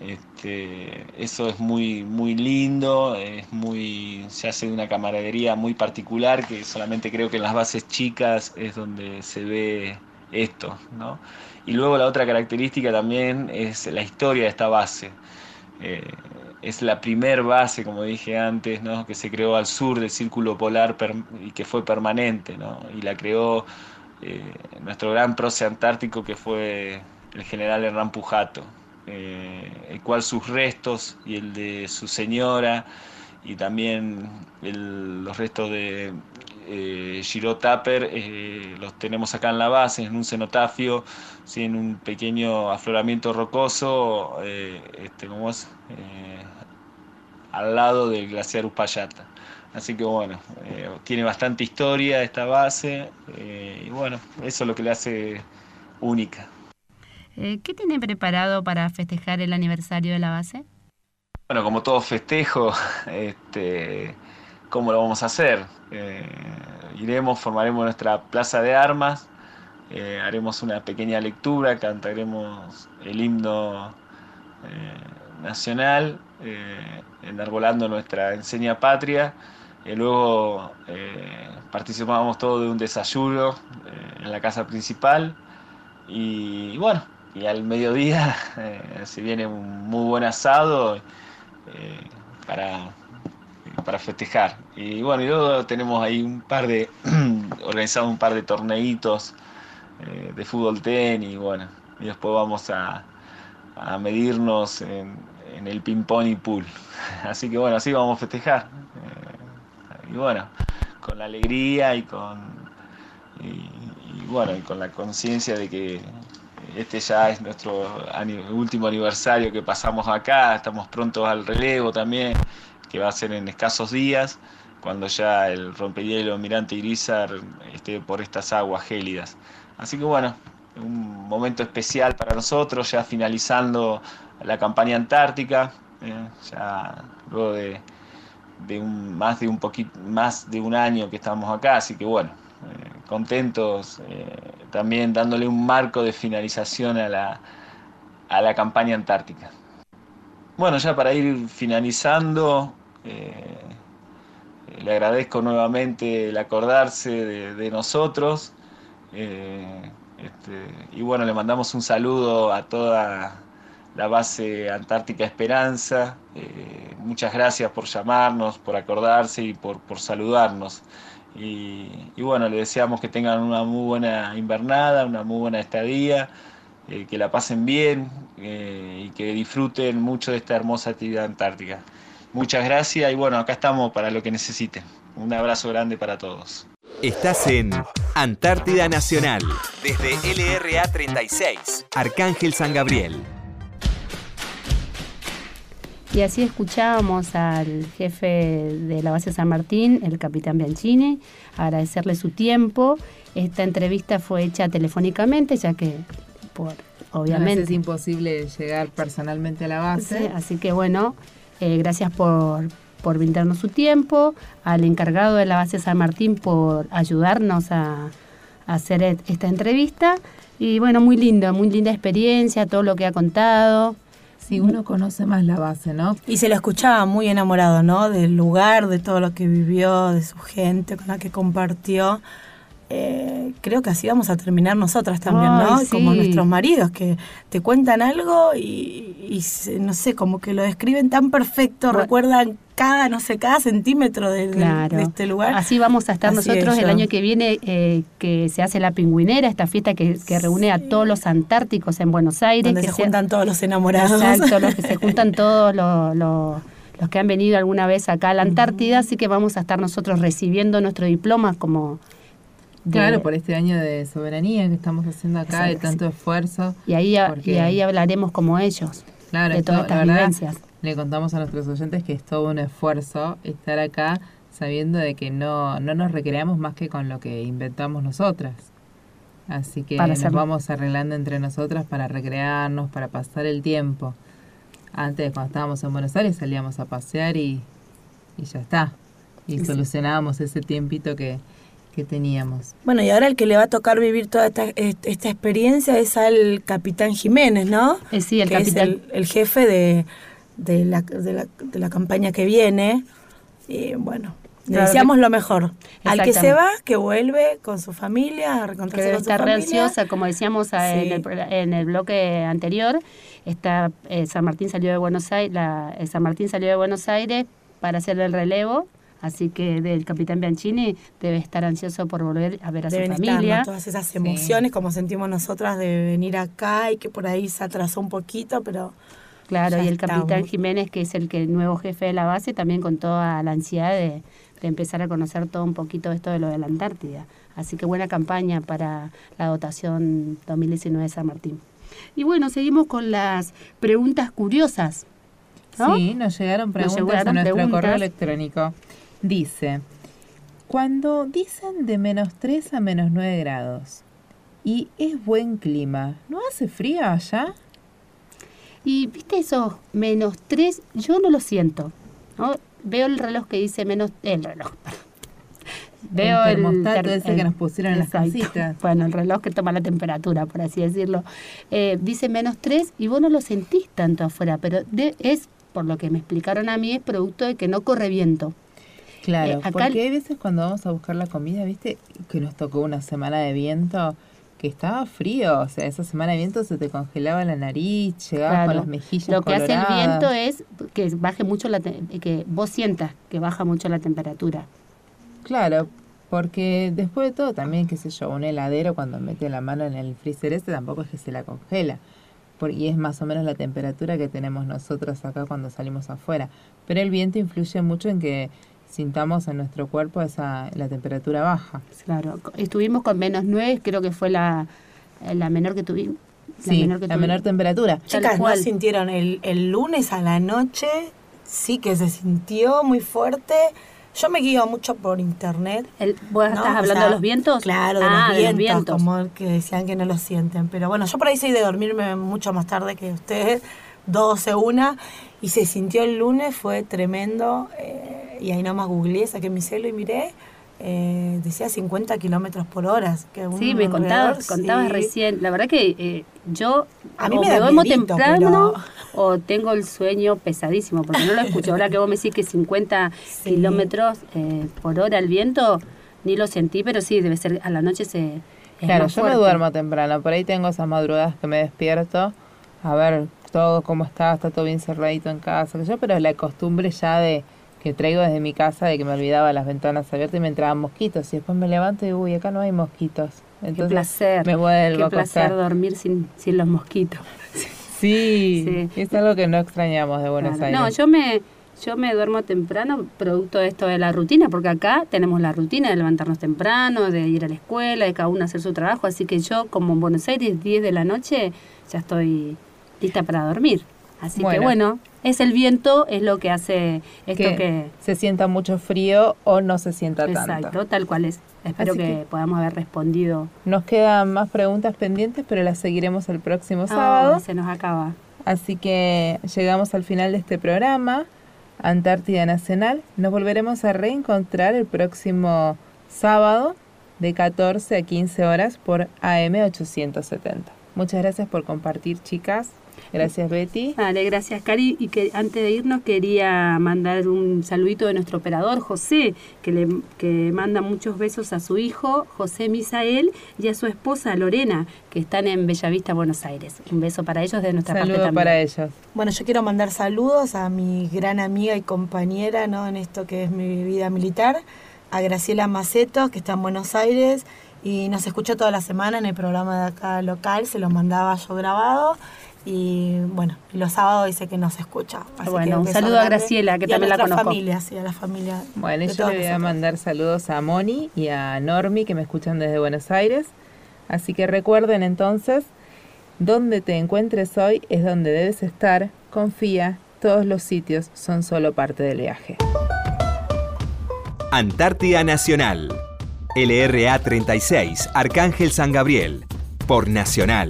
Speaker 6: este, eso es muy, muy lindo, es muy, se hace una camaradería muy particular que solamente creo que en las bases chicas es donde se ve esto, ¿no? Y luego la otra característica también es la historia de esta base. Eh, es la primer base, como dije antes, ¿no? que se creó al sur del círculo polar y que fue permanente, ¿no? y la creó eh, nuestro gran proce antártico que fue el general Hernán Pujato, eh, el cual sus restos y el de su señora y también los restos de eh, Giro Tapper eh, los tenemos acá en la base, en un cenotafio, en un pequeño afloramiento rocoso, eh, este, eh, al lado del glaciar Uspallata. Así que bueno, tiene bastante historia esta base y bueno, eso es lo que le hace única.
Speaker 3: ¿Qué tiene preparado para festejar el aniversario de la base?
Speaker 6: Bueno, como todo festejo, este, ¿cómo lo vamos a hacer? Eh, iremos, formaremos nuestra plaza de armas, eh, haremos una pequeña lectura, cantaremos el himno eh, nacional, enarbolando nuestra enseña patria. Y luego participamos todos de un desayuno en la casa principal. Y, bueno, y al mediodía se viene un muy buen asado para para festejar. Y bueno, y luego tenemos ahí un par de, organizado un par de torneitos eh, de fútbol tenis, y bueno, y después vamos a, a medirnos en, el ping-pong y pool. Así que bueno, así vamos a festejar. Eh, y bueno, con la alegría y con, y, bueno, y con la conciencia de que este ya es nuestro último aniversario que pasamos acá, estamos prontos al relevo también que va a ser en escasos días, cuando ya el rompehielo Mirante Irizar esté por estas aguas gélidas. Así que bueno, un momento especial para nosotros, ya finalizando la campaña antártica, eh, ya luego de, un, más de un poquito más de un año que estamos acá, así que bueno, eh, contentos eh, también dándole un marco de finalización a la, a la campaña antártica. Bueno, ya para ir finalizando, eh, le agradezco nuevamente el acordarse de, nosotros. Este, y bueno, le mandamos un saludo a toda la base Antártica Esperanza. Muchas gracias por llamarnos, por acordarse y por, saludarnos. Y, bueno, le deseamos que tengan una muy buena invernada, una muy buena estadía, que la pasen bien y que disfruten mucho de esta hermosa actividad antártica. Muchas gracias y bueno, acá estamos para lo que necesiten. Un abrazo grande para todos.
Speaker 1: Estás en Antártida Nacional, desde LRA 36, Arcángel San Gabriel.
Speaker 3: Y así escuchábamos al jefe de la base San Martín, el capitán Bianchini, agradecerle su tiempo. Esta entrevista fue hecha telefónicamente, ya que por obviamente
Speaker 2: es imposible llegar personalmente a la base.
Speaker 3: así que bueno, eh, gracias por, por brindarnos su tiempo, al encargado de la base San Martín por ayudarnos a, hacer et- esta entrevista. Y bueno, muy lindo, muy linda experiencia, todo lo que ha contado.
Speaker 2: Si uno conoce más la base, ¿no?
Speaker 4: Y se lo escuchaba muy enamorado, ¿no? Del lugar, de todo lo que vivió, de su gente con la que compartió. Eh, creo que así vamos a terminar nosotras también, ¿no? Como nuestros maridos, que te cuentan algo y, y no sé, como que lo describen tan perfecto,
Speaker 3: Bueno.
Speaker 4: recuerdan cada, no sé, cada centímetro de, de-
Speaker 3: Claro.
Speaker 4: de este lugar.
Speaker 3: Así vamos a estar
Speaker 4: Así
Speaker 3: nosotros
Speaker 4: es,
Speaker 3: el año que viene, eh, que se hace la pingüinera, esta fiesta que, que reúne a todos los antárticos en Buenos Aires.
Speaker 4: donde
Speaker 3: que
Speaker 4: se juntan todos los enamorados.
Speaker 3: Exacto, los que se juntan todos los, los, los que han venido alguna vez acá a la Antártida, así que vamos a estar nosotros recibiendo nuestro diploma como... de-
Speaker 2: Claro, por este año de soberanía que estamos haciendo acá, de tanto esfuerzo.
Speaker 3: y, ahí,
Speaker 2: porque-
Speaker 3: y ahí hablaremos como ellos,
Speaker 2: Claro,
Speaker 3: de
Speaker 2: esto,
Speaker 3: todas
Speaker 2: la
Speaker 3: estas vivencias.
Speaker 2: le contamos a nuestros oyentes que es todo un esfuerzo estar acá sabiendo de que no, no nos recreamos más que con lo que inventamos nosotras. Así que
Speaker 3: Para
Speaker 2: nos vamos arreglando entre nosotras para recrearnos, para pasar el tiempo. Antes, cuando estábamos en Buenos Aires, salíamos a pasear y, y ya está. Y solucionábamos ese tiempito que, que teníamos.
Speaker 4: Bueno, y ahora el que le va a tocar vivir toda esta, est- esta experiencia es al capitán Jiménez, ¿no?
Speaker 3: Eh, sí, el
Speaker 4: que
Speaker 3: capitán.
Speaker 4: es el, el jefe de, de, la, de, la, de la campaña que viene. Y bueno, le
Speaker 3: Claro,
Speaker 4: deseamos lo mejor. Al que se va, que vuelve con su familia, a
Speaker 3: que
Speaker 4: reencontrarse
Speaker 3: debe
Speaker 4: con su
Speaker 3: estar
Speaker 4: familia.
Speaker 3: ansiosa, como decíamos a- en, el, en el bloque anterior, está, eh, San Martín salió de Buenos Aires, la, eh, San Martín salió de Buenos Aires para hacer el relevo, así que del capitán Bianchini debe estar ansioso por volver a ver a
Speaker 4: Deben
Speaker 3: su
Speaker 4: estar, ¿no?
Speaker 3: familia.
Speaker 4: todas esas emociones como sentimos nosotras de venir acá y que por ahí se atrasó un poquito, pero
Speaker 3: Claro,
Speaker 4: Ya
Speaker 3: y el capitán. Jiménez, que es el que el nuevo jefe de la base, también con toda la ansiedad de, de empezar a conocer todo un poquito esto de lo de la Antártida. Así que buena campaña para la dotación 2019 de San Martín. Y bueno, seguimos con las preguntas curiosas. ¿no?
Speaker 2: Sí, nos llegaron preguntas
Speaker 3: llegaron
Speaker 2: a nuestro
Speaker 3: preguntas.
Speaker 2: correo electrónico. Dice, cuando dicen de menos 3 a menos 9 grados y es buen clima, ¿no hace frío allá?
Speaker 3: Y viste esos menos 3, yo no lo siento. ¿no? Veo el reloj que dice menos... El reloj. Veo
Speaker 2: el termostato
Speaker 3: ter-
Speaker 2: ese que nos pusieron en las casitas.
Speaker 3: Bueno, el reloj que toma la temperatura, por así decirlo. Eh, dice menos 3 y vos no lo sentís tanto afuera, pero de- es, por lo que me explicaron a mí, es producto de que no corre viento.
Speaker 2: Claro,
Speaker 3: Eh, acá-
Speaker 2: porque hay veces cuando vamos a buscar la comida, viste, que nos tocó una semana de viento que estaba frío, o sea, esa semana de viento se te congelaba la nariz, llegabas con
Speaker 3: Claro.
Speaker 2: las mejillas
Speaker 3: Lo que hace el viento es que baje mucho la te- que vos sientas que baja mucho la temperatura.
Speaker 2: Claro, porque después de todo también, qué sé yo, un heladero cuando mete la mano en el freezer este tampoco es que se la congela. Por- y es más o menos la temperatura que tenemos nosotros acá cuando salimos afuera. Pero el viento influye mucho en que sintamos en nuestro cuerpo esa la temperatura baja.
Speaker 3: Claro, estuvimos con menos 9, creo que fue la, la menor que tuvimos.
Speaker 2: Sí,
Speaker 3: menor que
Speaker 2: la
Speaker 3: tuvimos.
Speaker 2: menor temperatura.
Speaker 4: Chicas, ¿no sintieron el, el lunes a la noche? Sí que se sintió muy fuerte. Yo me guío mucho por internet.
Speaker 3: El- ¿Vos
Speaker 4: ¿no?
Speaker 3: estás
Speaker 4: O
Speaker 3: hablando
Speaker 4: sea,
Speaker 3: de los vientos?
Speaker 4: Claro, de,
Speaker 3: Ah,
Speaker 4: los, vientos, como el que decían que no lo sienten. Pero bueno, yo por ahí soy de dormirme mucho más tarde que ustedes, 12, una, y se sintió el lunes, fue tremendo. eh, y ahí nomás googleé, saqué mi celo y miré. eh, decía 50 kilómetros por hora. Que
Speaker 3: Sí, me contabas, contabas
Speaker 4: sí.
Speaker 3: recién. La verdad que eh, yo
Speaker 4: A mí
Speaker 3: o
Speaker 4: me
Speaker 3: me,
Speaker 4: da
Speaker 3: duermo
Speaker 4: miedito,
Speaker 3: temprano
Speaker 4: pero-
Speaker 3: o tengo el sueño pesadísimo, porque no lo escucho. Ahora que vos me decís que 50
Speaker 4: Sí.
Speaker 3: kilómetros eh, por hora el viento, ni lo sentí, pero sí, debe ser, a la noche se...
Speaker 2: Claro, yo me
Speaker 3: fuerte.
Speaker 2: duermo temprano, por ahí tengo esas madrugadas que me despierto a ver todo cómo está, está todo bien cerradito en casa, que yo, pero la costumbre ya de que traigo desde mi casa de que me olvidaba las ventanas abiertas y me entraban mosquitos y después me levanto y uy, acá no hay mosquitos.
Speaker 3: Qué
Speaker 2: Entonces
Speaker 3: placer.
Speaker 2: me vuelvo
Speaker 3: Qué
Speaker 2: a
Speaker 3: placer
Speaker 2: acostar.
Speaker 3: dormir sin, sin los mosquitos.
Speaker 2: Sí,
Speaker 3: Sí.
Speaker 2: es algo que no extrañamos de Buenos
Speaker 3: Claro.
Speaker 2: Aires.
Speaker 3: No, yo me, yo me duermo temprano producto de esto de la rutina, porque acá tenemos la rutina de levantarnos temprano, de ir a la escuela, de cada uno hacer su trabajo, así que yo como en Buenos Aires 10 de la noche ya estoy lista para dormir. Así
Speaker 2: Bueno.
Speaker 3: que bueno, es el viento, es lo que hace esto
Speaker 2: que,
Speaker 3: que...
Speaker 2: se sienta mucho frío o no se sienta
Speaker 3: Exacto,
Speaker 2: tanto.
Speaker 3: tal cual es. Espero que,
Speaker 2: que-
Speaker 3: podamos haber respondido.
Speaker 2: Nos quedan más preguntas pendientes, pero las seguiremos el próximo sábado.
Speaker 3: se nos acaba.
Speaker 2: Así que llegamos al final de este programa, Antártida Nacional. Nos volveremos a reencontrar el próximo sábado de 14 a 15 horas por AM 870. Muchas gracias por compartir, chicas. Gracias, Betty.
Speaker 3: Vale, gracias, Cari. Y que antes de irnos quería mandar un saludito de nuestro operador, José, que le que manda muchos besos a su hijo, José Misael, y a su esposa, Lorena, que están en Bellavista, Buenos Aires. Un beso para ellos de nuestra
Speaker 2: Saludo
Speaker 3: parte también.
Speaker 2: para ellos.
Speaker 4: Bueno, yo quiero mandar saludos a mi gran amiga y compañera ¿no? en esto que es mi vida militar, a Graciela Maceto, que está en Buenos Aires y nos escucha toda la semana en el programa de acá local, se lo mandaba yo grabado. Y bueno, los sábados dice que nos escucha. Así
Speaker 3: Bueno,
Speaker 4: que
Speaker 3: un saludo a. Graciela, que
Speaker 4: Y a
Speaker 3: también la
Speaker 4: nuestra
Speaker 3: conozco.
Speaker 4: familia, sí, a la familia.
Speaker 2: Bueno, yo le voy a mandar saludos a Moni y a Normi que me escuchan desde Buenos Aires. Así que recuerden entonces, donde te encuentres hoy es donde debes estar. Confía, todos los sitios son solo parte del viaje.
Speaker 1: Antártida Nacional. LRA 36, Arcángel San Gabriel. Por Nacional.